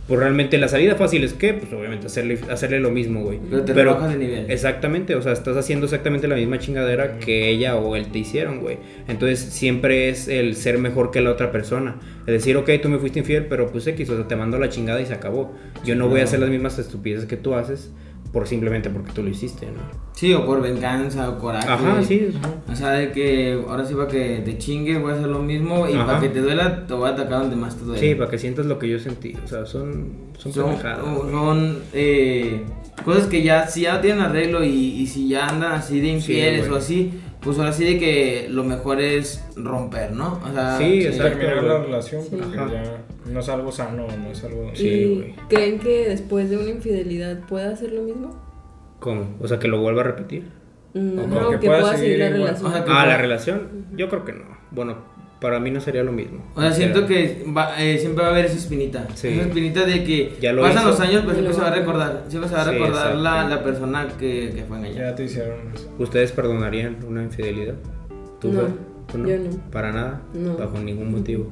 pues realmente la salida fácil es que, pues obviamente hacerle, hacerle lo mismo, güey. Pero te rebajas de nivel. Exactamente, o sea, estás haciendo exactamente la misma chingadera que ella o él te hicieron, güey. Entonces siempre es el ser mejor que la otra persona. Es decir, ok, tú me fuiste infiel, pero pues X, o sea, te mando la chingada y se acabó. Yo no voy a hacer las mismas estupideces que tú haces por simplemente porque tú lo hiciste, ¿no? Sí, o por venganza o coraje. Ajá, sí. O sea, de que ahora sí para que te chingue voy a hacer lo mismo y Ajá. para que te duela te voy a atacar donde más te duele. Sí, para que sientas lo que yo sentí. O sea, son, son, son, güey. son, eh, cosas que ya, si ya tienen arreglo y, y si ya andan así de infieles o así, pues ahora sí de que lo mejor es romper, ¿no? O sea, Sí, exacto. terminar la relación Sí. porque Ajá. ya no es algo sano, no es algo... Sí, ¿Y güey. creen que después de una infidelidad pueda hacer lo mismo? ¿Cómo? O sea, que lo vuelva a repetir. Mm, O No, que que, pueda pueda seguir seguir la igual. relación. O sea, que- Ah, la relación. Yo creo que no. Bueno, para mí no sería lo mismo. O sea, siento que va- eh, siempre va a haber esa espinita. Sí. Esa espinita de que Ya lo pasan hizo. los años, pero Y siempre se va a a- recordar. Siempre se va a Sí, recordar la, la persona que, que fue engañada. Ya te hicieron eso. ¿Ustedes perdonarían una infidelidad? ¿Tú, No, yo no. ¿Para nada? No. Bajo ningún motivo.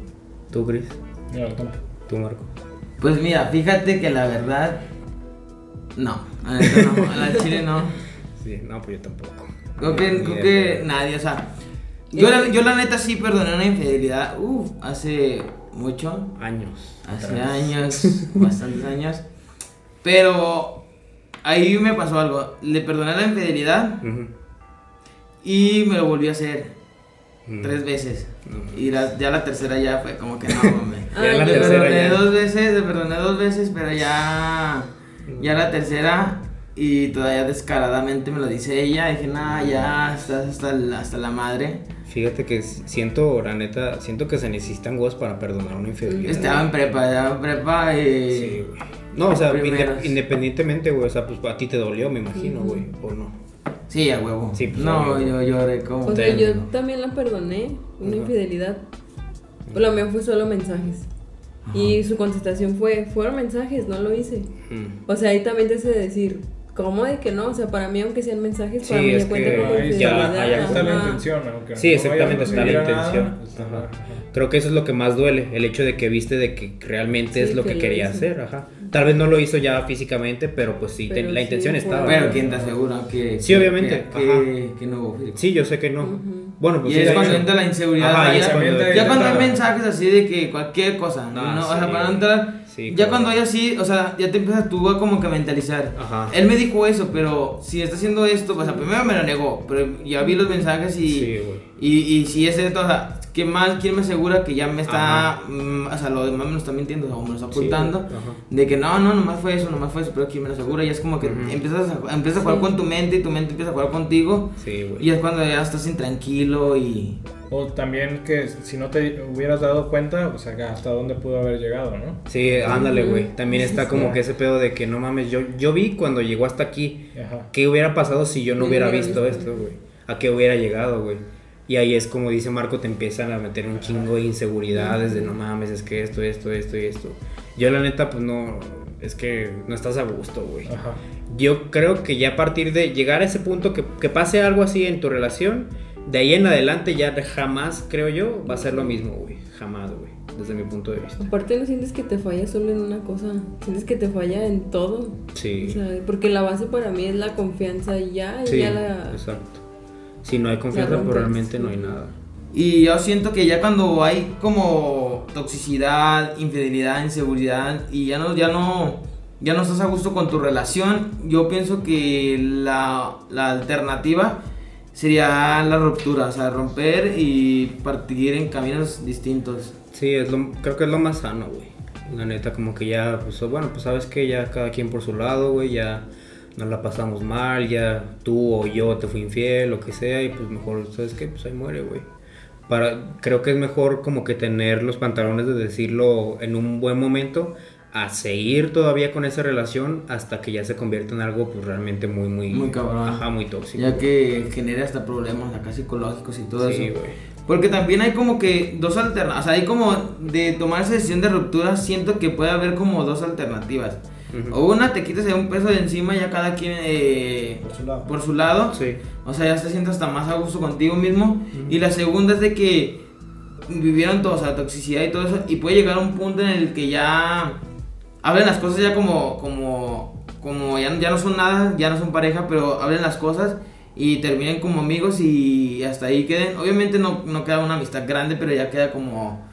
¿Tú, Chris? No, tampoco. ¿Tú, Marco? Pues mira, fíjate que la verdad. No, neta no, a la chile no. <laughs> Sí, no, pues yo tampoco. Creo que, creo que nadie, o sea. Yo la, yo la neta sí perdoné una infidelidad, uff, hace mucho, Años. hace atrás. años, <laughs> bastantes años. Pero ahí me pasó algo. Le perdoné la infidelidad y me lo volví a hacer Mm. tres veces. Y la- ya la tercera ya fue como que no, <laughs> mames. Ya la yo- Le tercera perdoné ya. dos veces, le perdoné dos veces, pero ya. Ya la tercera. Y todavía descaradamente me lo dice ella. Dije, nah, ya estás hasta, la- hasta la madre. Fíjate que siento, la neta, siento que se necesitan huevos para perdonar una infidelidad. Estaba en prepa, estaba en prepa y. Sí, güey. No, o sea, Primeros. independientemente, güey, o sea, pues a ti te dolió, me imagino, güey, o no. Sí, a huevo. Sí, pues, no, yo lloré como. O sea, yo también la perdoné, una Ajá. infidelidad. Lo mío fue solo mensajes. Y su contestación fue, fueron mensajes, no lo hice. O sea, ahí también te hace decir, ¿cómo de que no? O sea, para mí, aunque sean mensajes, Sí, para mí es cuenta que como ahí ahí está la intención, aunque Sí, no exactamente, está la nada, intención. está Ajá. la- Creo que eso es lo que más duele, el hecho de que viste de que realmente Sí, es lo que que quería hizo. hacer, ajá. Tal vez no lo hizo ya físicamente, pero pues sí, Pero ten- la sí intención fue- estaba. Pero quién te asegura que. Sí, que- obviamente, Que, ajá. que, que no hubo. Sí, yo sé que no. Ujú. Bueno, pues y sí, es cuando entra la inseguridad. Ajá, ya, y es cuando- ya cuando hay mensajes así de que cualquier cosa, ¿no? Ah, No, O sea, sí. para entrar, Sí, ya claro. cuando hay así, o sea, ya te empiezas tú a como que mentalizar. Ajá. Él me dijo eso, pero si está haciendo esto, pues, o sea, primero me lo negó, pero ya vi los mensajes y, Sí, güey. y, y si es esto, o sea, ¿qué más? ¿Quién me asegura que ya me está, mm, o sea, lo demás me lo está mintiendo o me lo está ocultando? de que no, no, nomás fue eso, nomás fue eso, pero ¿quién me lo asegura? Y es como que empiezas, a, empiezas a jugar Sí. con tu mente y tu mente empieza a jugar contigo. Sí, güey. Y es cuando ya estás intranquilo y... O también que si no te hubieras dado cuenta, o sea, que hasta dónde pudo haber llegado, ¿no? Sí, ándale, güey. También está como que ese pedo de que no mames, yo, yo vi cuando llegó hasta aquí. Ajá. ¿Qué hubiera pasado si yo no hubiera visto. esto, güey? ¿A qué hubiera llegado, güey? Y ahí es como dice Marco, te empiezan a meter un chingo de inseguridades de no mames, es que esto, esto, esto y esto. Yo la neta, pues no, es que no estás a gusto, güey. Ajá. Yo creo que ya a partir de llegar a ese punto que, que pase algo así en tu relación, de ahí en adelante ya jamás, creo yo, va a ser lo mismo, güey. Jamás, güey. Desde mi punto de vista. Aparte no sientes que te falla solo en una cosa, sientes que te falla en todo. Sí. O sea, porque la base para mí es la confianza y ya, y Sí, ya la... exacto. Si no hay confianza, pues realmente no hay nada. Y yo siento que ya cuando hay como toxicidad, infidelidad, inseguridad y ya no, ya no, ya no estás a gusto con tu relación, yo pienso que la, la alternativa sería la ruptura, o sea, romper y partir en caminos distintos. Sí, es lo, creo que es lo más sano, güey. La neta, como que ya, pues bueno, pues sabes que ya cada quien por su lado, güey, ya nos la pasamos mal, ya tú o yo te fui infiel, lo que sea, y pues mejor, ¿sabes qué? Pues ahí muere, güey. Para, creo que es mejor como que tener los pantalones de decirlo en un buen momento a seguir todavía con esa relación hasta que ya se convierta en algo pues realmente muy, muy... Muy cabrón. Ajá, muy tóxico. Ya que genera hasta problemas acá psicológicos y todo Sí, eso. Porque también hay como que dos alternativas, o sea, hay como de tomar esa decisión de ruptura, siento que puede haber como dos alternativas. O una, te quitas un peso de encima, ya cada quien eh, Por su lado. por su lado. Sí. O sea, ya te sientes hasta más a gusto contigo mismo. Y la segunda es de que vivieron todos, o sea, toxicidad y todo eso. Y puede llegar a un punto en el que ya hablen las cosas ya como, como, como ya, ya no son nada, ya no son pareja, pero hablen las cosas y terminen como amigos y hasta ahí queden. Obviamente no, no queda una amistad grande, pero ya queda como,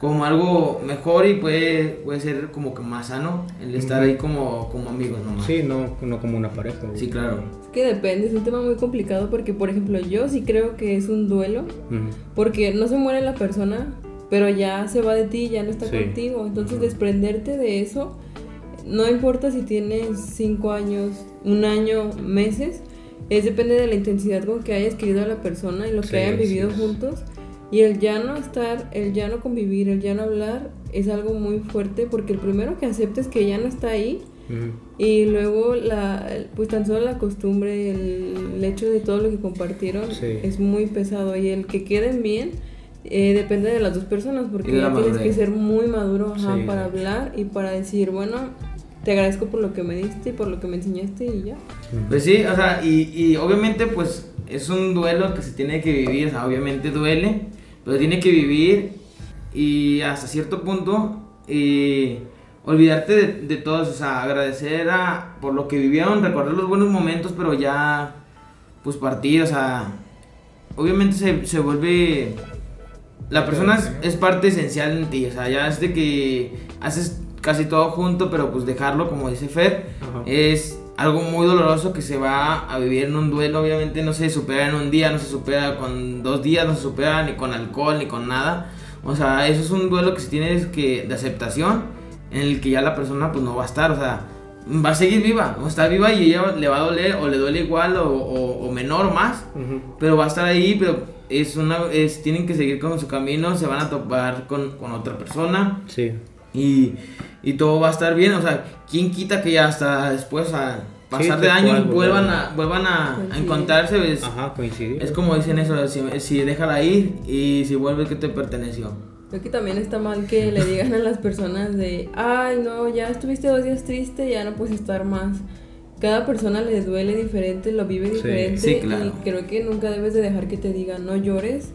como algo mejor y puede, puede ser como que más sano el estar ahí como, como amigos nomás. Sí, no, no como una pareja, güey. Sí, claro. Es que depende, es un tema muy complicado porque, por ejemplo, yo sí creo que es un duelo, porque no se muere la persona, pero ya se va de ti, ya no está Sí. contigo. Entonces, desprenderte de eso, no importa si tienes cinco años, un año, meses, es depende de la intensidad con que hayas querido a la persona y lo que Sí, hayan vivido es. juntos. Y el ya no estar, el ya no convivir, el ya no hablar, es algo muy fuerte porque el primero que aceptes que ya no está ahí, y luego, la, pues tan solo la costumbre, el, el hecho de todo lo que compartieron Sí. es muy pesado. Y el que queden bien eh, depende de las dos personas, porque ya tienes que ser muy maduro ajá, Sí. para hablar y para decir, bueno, te agradezco por lo que me diste y por lo que me enseñaste y ya. Pues sí, o sea, y, y obviamente pues es un duelo que se tiene que vivir, o sea, obviamente duele, pero tiene que vivir y hasta cierto punto y olvidarte de, de todos, o sea, agradecer a, por lo que vivieron, recordar los buenos momentos, pero ya pues partir, o sea, obviamente se, se vuelve... La persona es, es parte esencial en ti, o sea, ya es de que haces casi todo junto, pero pues dejarlo, como dice Fer, Ajá. es algo muy doloroso que se va a vivir en un duelo. Obviamente no se supera en un día, no se supera con dos días, no se supera ni con alcohol, ni con nada. O sea, eso es un duelo que se tiene que, de aceptación, en el que ya la persona pues no va a estar, o sea, va a seguir viva, o está viva y ella le va a doler, o le duele igual, o, o- o menor más, pero va a estar ahí, pero es una, es, tienen que seguir con su camino, se van a topar con, con otra persona. Sí. Y, y todo va a estar bien, o sea, ¿quién quita que ya hasta después a pasar Sí, de años cual, vuelvan a, vuelvan a, a encontrarse? Es, Ajá, coincidir. es como dicen eso, si, si déjala ir y si vuelve que te perteneció. Creo que también está mal que le digan a las personas de, ay, no, ya estuviste dos días triste, ya no puedes estar más. Cada persona le duele diferente, lo vive Sí, diferente sí, claro. y creo que nunca debes de dejar que te digan no llores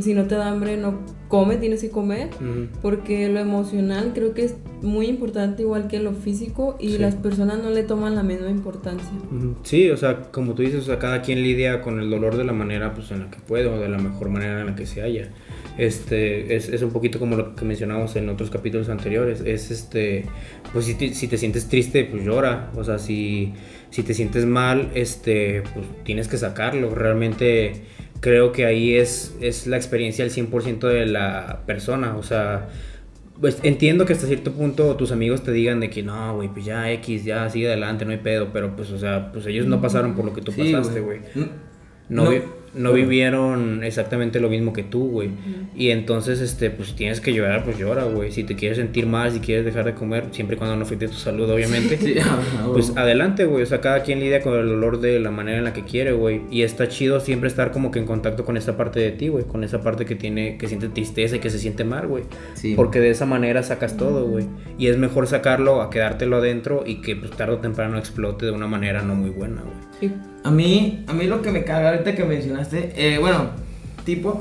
si no te da hambre, no come, tienes que comer, Ujú. porque lo emocional creo que es muy importante igual que lo físico y Sí. las personas no le toman la misma importancia. Ujú. Sí, o sea, como tú dices, o sea, cada quien lidia con el dolor de la manera pues, en la que puede o de la mejor manera en la que se haya. Este, es, es un poquito como lo que mencionamos en otros capítulos anteriores. Es este, pues si te, si te sientes triste, pues llora. O sea, si, si te sientes mal, este, pues tienes que sacarlo. Realmente creo que ahí es, es la experiencia al 100% de la persona. O sea, pues entiendo que hasta cierto punto tus amigos te digan de que no, güey, pues ya X, ya sigue adelante, no hay pedo, pero pues, o sea, pues ellos no pasaron por lo que tú Sí, pasaste, güey. Mm, No, No. No vivieron exactamente lo mismo que tú, güey. Y entonces, este, pues si tienes que llorar, pues llora, güey. Si te quieres sentir mal, si quieres dejar de comer, siempre y cuando no afecte tu salud, obviamente. <laughs> Sí, ah, Pues adelante, güey. O sea, cada quien lidia con el dolor de la manera en la que quiere, güey. Y está chido siempre estar como que en contacto con esa parte de ti, güey. Con esa parte que tiene, que siente tristeza y que se siente mal, güey. Sí. Porque de esa manera sacas todo, güey. Y es mejor sacarlo a quedártelo adentro y que pues, tarde o temprano explote de una manera no muy buena, güey. A mí, a mí lo que me caga ahorita que mencionaste, eh, bueno, tipo,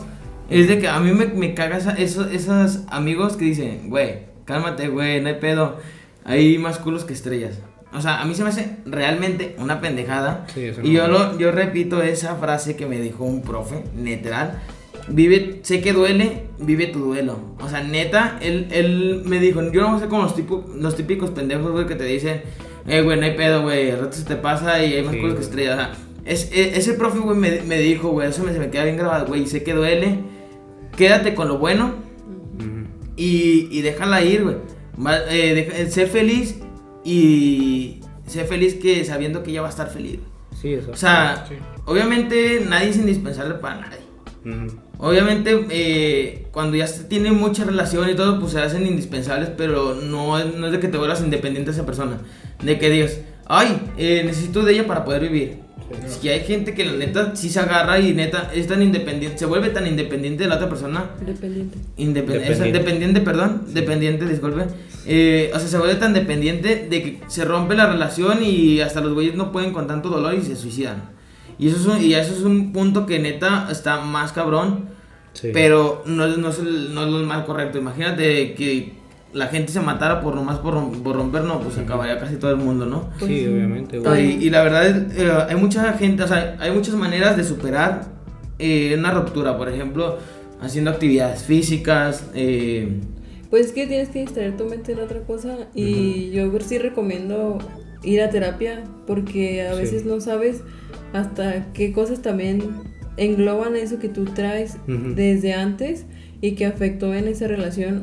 es de que a mí me, me caga esa- esos, esos amigos que dicen, güey, cálmate, güey, no hay pedo, hay más culos que estrellas. O sea, a mí se me hace realmente una pendejada. Sí, y no. yo, lo, yo repito esa frase que me dijo un profe, literal. Vive, sé que duele, vive tu duelo. O sea, neta, él, él me dijo, yo no ser como los, tipo, los típicos pendejos, güey, que te dicen, eh, güey, no hay pedo, güey, al rato se te pasa y hay más Sí, culos que estrellas. O sea, es, e- ese profe, güey, me, me dijo, güey, eso me, se me queda bien grabado, güey, sé que duele, quédate con lo bueno Ujú. y, y déjala ir, güey. Eh, deja- eh, sé feliz y sé feliz que sabiendo que ella va a estar feliz. Sí, eso. O sea, Sí. obviamente nadie es indispensable para nadie. Ujú. Obviamente, eh, cuando ya se tiene mucha relación y todo, pues se hacen indispensables, pero no, es- no es de que te vuelvas independiente de esa persona. De que digas, ay, eh, necesito de ella para poder vivir. Es que hay gente que la neta sí se agarra y neta es tan independiente, se vuelve tan independiente de la otra persona. dependiente. Independ- Dependiente. perdón, dependiente, disculpe. Eh, o sea, se vuelve tan dependiente de que se rompe la relación y hasta los güeyes no pueden con tanto dolor y se suicidan. Y eso es un, y eso es un punto que neta está más cabrón. Sí. Pero no, no, es el, no es lo más correcto. Imagínate que la gente se matara por nomás por, rom- por romper, no, pues acabaría casi todo el mundo, ¿no? Sí, Pues, obviamente, güey. Ay, y la verdad es, eh, hay mucha gente, o sea, hay muchas maneras de superar eh, una ruptura. Por ejemplo, haciendo actividades físicas. eh, Pues es que tienes que distraer tu mente en otra cosa y yo sí recomiendo ir a terapia porque a Sí. veces no sabes hasta qué cosas también engloban eso que tú traes desde antes y que afectó en esa relación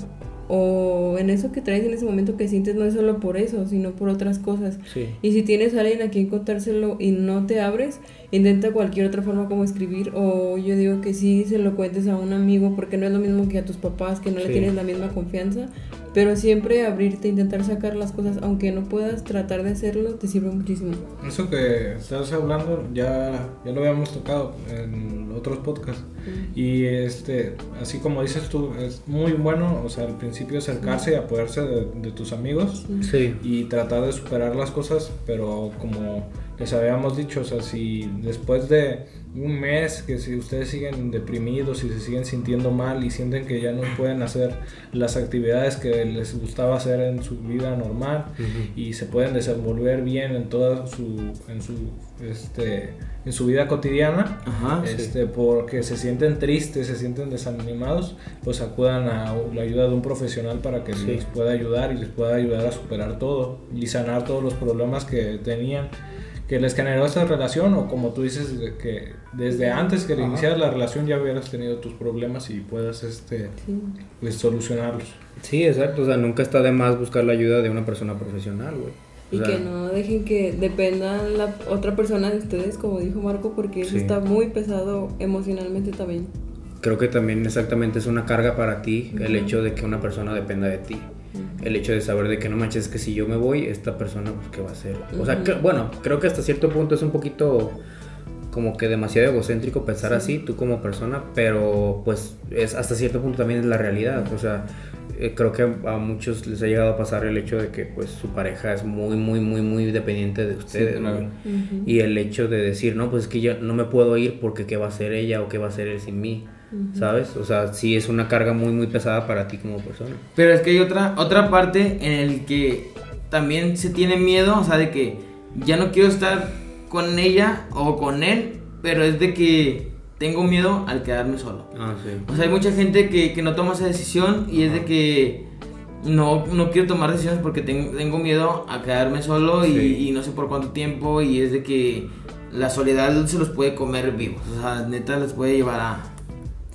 o en eso que traes en ese momento que sientes no es solo por eso, sino por otras cosas. Sí. Y si tienes a alguien a quien contárselo y no te abres, intenta cualquier otra forma como escribir o yo digo que sí se lo cuentes a un amigo porque no es lo mismo que a tus papás, que no le tienes la misma confianza, pero siempre abrirte, intentar sacar las cosas, aunque no puedas tratar de hacerlo, te sirve muchísimo. Eso que estás hablando ya, ya lo habíamos tocado en otros podcasts. Y este, así como dices tú, es muy bueno, o sea, al principio acercarse y apoyarse de, de tus amigos Sí. y tratar de superar las cosas, pero como les habíamos dicho, o sea, si después de un mes que si ustedes siguen deprimidos y se siguen sintiendo mal y sienten que ya no pueden hacer las actividades que les gustaba hacer en su vida normal y se pueden desenvolver bien en toda su en su este en su vida cotidiana ajá. este, porque se sienten tristes, se sienten desanimados, pues acudan a la ayuda de un profesional para que Sí. les pueda ayudar y les pueda ayudar a superar todo y sanar todos los problemas que tenían que les generó esta relación o como tú dices que desde antes que Ajá. iniciaras la relación ya hubieras tenido tus problemas y puedas este Sí. pues solucionarlos. Sí, exacto. O sea, nunca está de más buscar la ayuda de una persona profesional, güey. O Y sea, que no dejen que dependa la otra persona de ustedes, como dijo Marco, porque eso está muy pesado emocionalmente también. Creo que también exactamente es una carga para ti el hecho de que una persona dependa de ti. El hecho de saber de que no manches que si yo me voy, esta persona pues qué va a hacer. O sea, que- bueno, creo que hasta cierto punto es un poquito como que demasiado egocéntrico pensar así, tú como persona, pero pues es hasta cierto punto también es la realidad. O sea, eh, creo que a muchos les ha llegado a pasar el hecho de que pues su pareja es muy, muy, muy, muy dependiente de ustedes. claro. Y el hecho de decir, no, pues es que yo no me puedo ir porque qué va a hacer ella o qué va a hacer él sin mí. ¿Sabes? O sea, sí es una carga muy, muy pesada para ti como persona. Pero es que hay otra, otra parte en el que también se tiene miedo, o sea, de que ya no quiero estar con ella o con él, pero es de que tengo miedo al quedarme solo. Ah, sí. O sea, hay mucha gente que, que no toma esa decisión y es de que no, no quiero tomar decisiones porque tengo, tengo miedo a quedarme solo y, y no sé por cuánto tiempo y es de que la soledad se los puede comer vivos. O sea, neta les puede llevar a...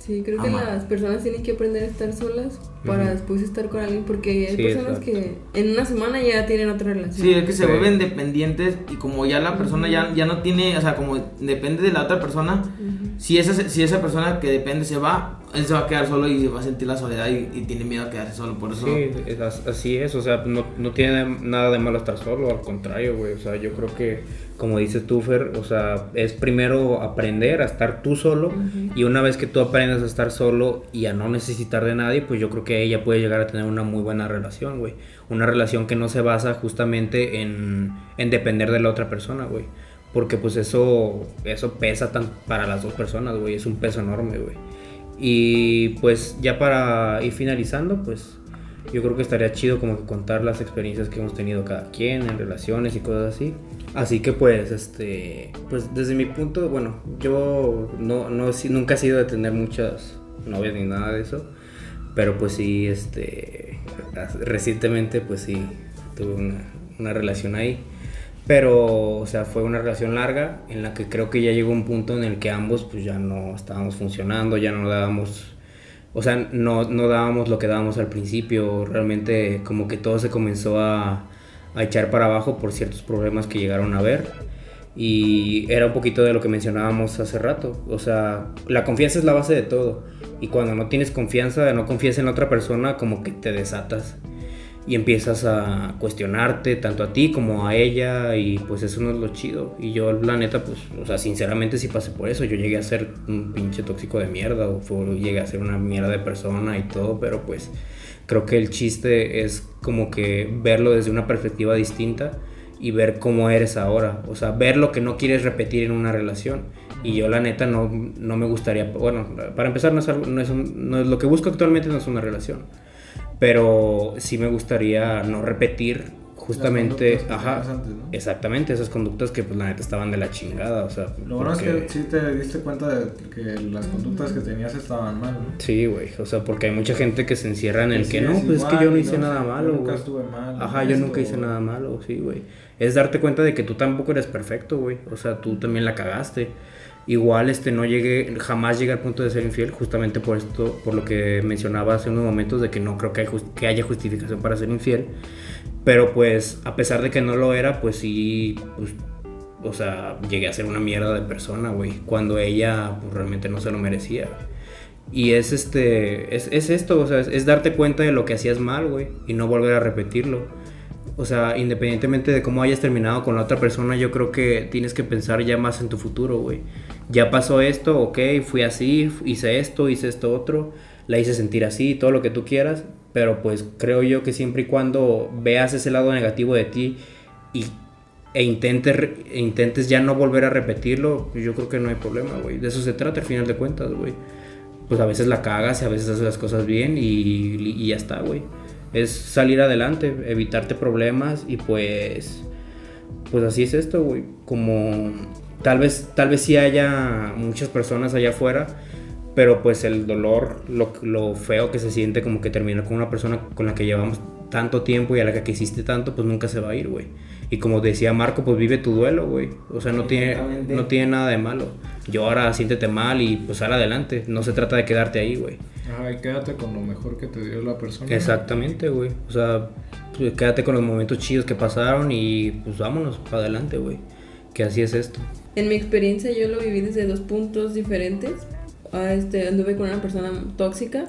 Sí, creo que las personas tienen que aprender a estar solas para después estar con alguien porque hay Sí, personas exacto. que en una semana ya tienen otra relación. Sí, es que se vuelven dependientes y como ya la persona ya, ya no tiene, o sea, como depende de la otra persona, si esa, si esa persona que depende se va, él se va a quedar solo y va a sentir la soledad y, y tiene miedo a quedarse solo. Por eso... Sí, así es, o sea, no, no tiene nada de malo estar solo, al contrario, güey, o sea, yo creo que, como dices tú, Fer, o sea, es primero aprender a estar tú solo y una vez que tú aprendes a estar solo y a no necesitar de nadie, pues yo creo que ella puede llegar a tener una muy buena relación, güey, una relación que no se basa justamente en, en depender de la otra persona, güey. Porque pues eso, eso pesa tan para las dos personas, güey. Es un peso enorme, güey. Y pues ya para ir finalizando, pues yo creo que estaría chido como que contar las experiencias que hemos tenido cada quien en relaciones y cosas así. Así que pues, este, pues desde mi punto, bueno, yo no, no, nunca he sido de tener muchas novias ni nada de eso. Pero pues sí, este, recientemente pues sí, tuve una relación ahí. Pero, o sea, fue una relación larga en la que creo que ya llegó un punto en el que ambos pues ya no estábamos funcionando, ya no dábamos, o sea, no, no dábamos lo que dábamos al principio, realmente como que todo se comenzó a, a echar para abajo por ciertos problemas que llegaron a haber. Y era un poquito de lo que mencionábamos hace rato. O sea, la confianza es la base de todo. Y cuando no tienes confianza, no confías en otra persona, como que te desatas. Y empiezas a cuestionarte tanto a ti como a ella. Y pues eso no es lo chido. Y yo, la neta, pues, o sea, sinceramente sí pasé por eso. Yo llegué a ser un pinche tóxico de mierda. O fue- llegué a ser una mierda de persona y todo. Pero pues creo que el chiste es como que verlo desde una perspectiva distinta y ver cómo eres ahora. O sea, ver lo que no quieres repetir en una relación. Y yo la neta no, no me gustaría, bueno, para empezar no es, algo- no, es un- no es lo que busco actualmente no es una relación. Pero sí me gustaría no repetir justamente, ajá, tenías antes, ¿no? exactamente esas conductas que pues la neta estaban de la chingada, o sea, Lo bueno es que sí te diste cuenta de que las conductas que tenías estaban mal, ¿no? Sí, güey, o sea, porque hay mucha gente que se encierra en el Sí, que no, es pues es que yo no hice no, nada malo, nunca estuve mal, Ajá, yo esto, nunca hice o- nada malo, sí, güey. Es darte cuenta de que tú tampoco eres perfecto, güey. O sea, tú también la cagaste. Igual este no llegué, jamás llegué al punto de ser infiel, justamente por esto, por lo que mencionaba hace unos momentos de que no creo que, hay jus- que haya justificación para ser infiel. Pero pues, a pesar de que no lo era, pues sí, pues, o sea, llegué a ser una mierda de persona, güey. Cuando ella, pues realmente no se lo merecía. Y es este, es, es esto, o sea, es, es darte cuenta de lo que hacías mal, güey, y no volver a repetirlo. O sea, independientemente de cómo hayas terminado con la otra persona, yo creo que tienes que pensar ya más en tu futuro, güey. Ya pasó esto, ok, fui así, hice esto, hice esto otro, la hice sentir así, todo lo que tú quieras, pero pues creo yo que siempre y cuando veas ese lado negativo de ti y, e, intentes, e intentes ya no volver a repetirlo, pues yo creo que no hay problema, güey. De eso se trata al final de cuentas, güey. Pues a veces la cagas y a veces haces las cosas bien y, y ya está, güey. Es salir adelante, evitarte problemas y pues pues así es esto, güey. Como tal vez tal vez sí haya muchas personas allá afuera, pero pues el dolor, lo, lo feo que se siente como que terminar con una persona con la que llevamos tanto tiempo y a la que quisiste tanto, pues nunca se va a ir, güey. Y como decía Marco, pues vive tu duelo, güey. O sea, no tiene, no tiene nada de malo. Llora, siéntete mal y pues sal adelante. No se trata de quedarte ahí, güey. Ajá, y quédate con lo mejor que te dio la persona. Exactamente, güey. O sea, pues, quédate con los momentos chidos que pasaron y pues vámonos para adelante, güey. Que así es esto. En mi experiencia yo lo viví desde dos puntos diferentes. Ah, este, anduve con una persona tóxica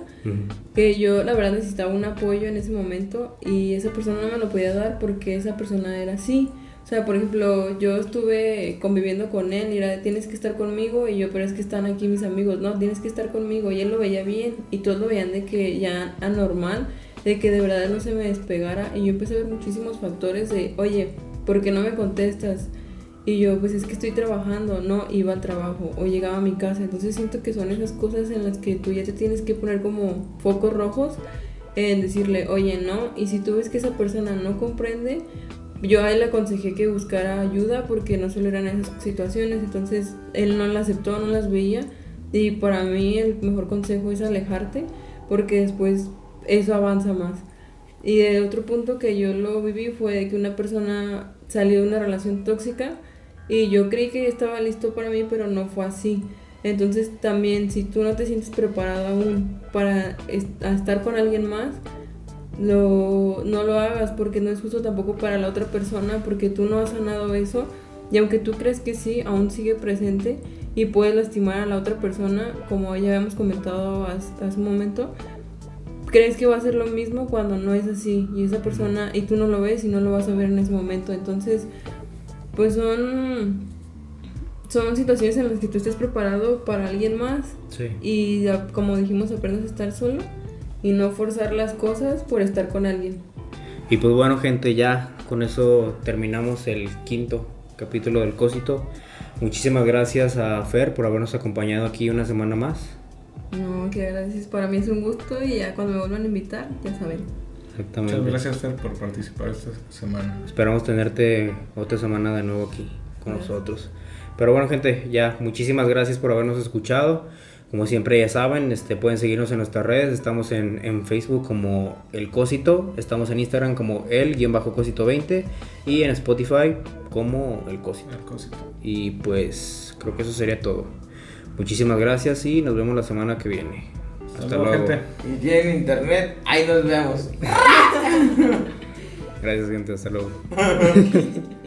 que yo la verdad necesitaba un apoyo en ese momento y esa persona no me lo podía dar porque esa persona era así. O sea, por ejemplo, yo estuve conviviendo con él y era, tienes que estar conmigo y yo, pero es que están aquí mis amigos, no, tienes que estar conmigo y él lo veía bien y todos lo veían de que ya anormal, de que de verdad no se me despegara y yo empecé a ver muchísimos factores de, oye, ¿por qué no me contestas? Y yo, pues es que estoy trabajando, no iba al trabajo o llegaba a mi casa. Entonces siento que son esas cosas en las que tú ya te tienes que poner como focos rojos en decirle, oye, no. Y si tú ves que esa persona no comprende, yo a él le aconsejé que buscara ayuda porque no solo eran esas situaciones. Entonces él no las aceptó, no las veía. Y para mí el mejor consejo es alejarte porque después eso avanza más. Y de otro punto que yo lo viví fue que una persona salió de una relación tóxica y yo creí que estaba listo para mí, pero no fue así. Entonces también si tú no te sientes preparado aún para estar con alguien más, lo, no lo hagas porque no es justo tampoco para la otra persona porque tú no has sanado eso y aunque tú crees que sí, aún sigue presente y puede lastimar a la otra persona como ya habíamos comentado hace un momento. Crees que va a ser lo mismo cuando no es así y esa persona y tú no lo ves y no lo vas a ver en ese momento. Entonces, pues son son situaciones en las que tú estés preparado para alguien más y como dijimos aprendes a estar solo y no forzar las cosas por estar con alguien. Y pues bueno gente, ya con eso terminamos el quinto capítulo del Cósito. Muchísimas gracias a Fer por habernos acompañado aquí una semana más. No, que gracias. Para mí es un gusto y ya cuando me vuelvan a invitar, ya saben. Exactamente. Muchas gracias Fer por participar esta semana. Esperamos tenerte otra semana de nuevo aquí con nosotros. Pero bueno, gente, ya muchísimas gracias por habernos escuchado. Como siempre ya saben, este, pueden seguirnos en nuestras redes. Estamos en, Facebook como El Cosito. Estamos en Instagram como El-Cosito20. Y en Spotify como El Cosito. El Cosito. Y pues creo que eso sería todo. Muchísimas gracias y nos vemos la semana que viene. Hasta, luego. Gente. Y tienen internet, ahí nos vemos. gracias gente, hasta luego. <laughs>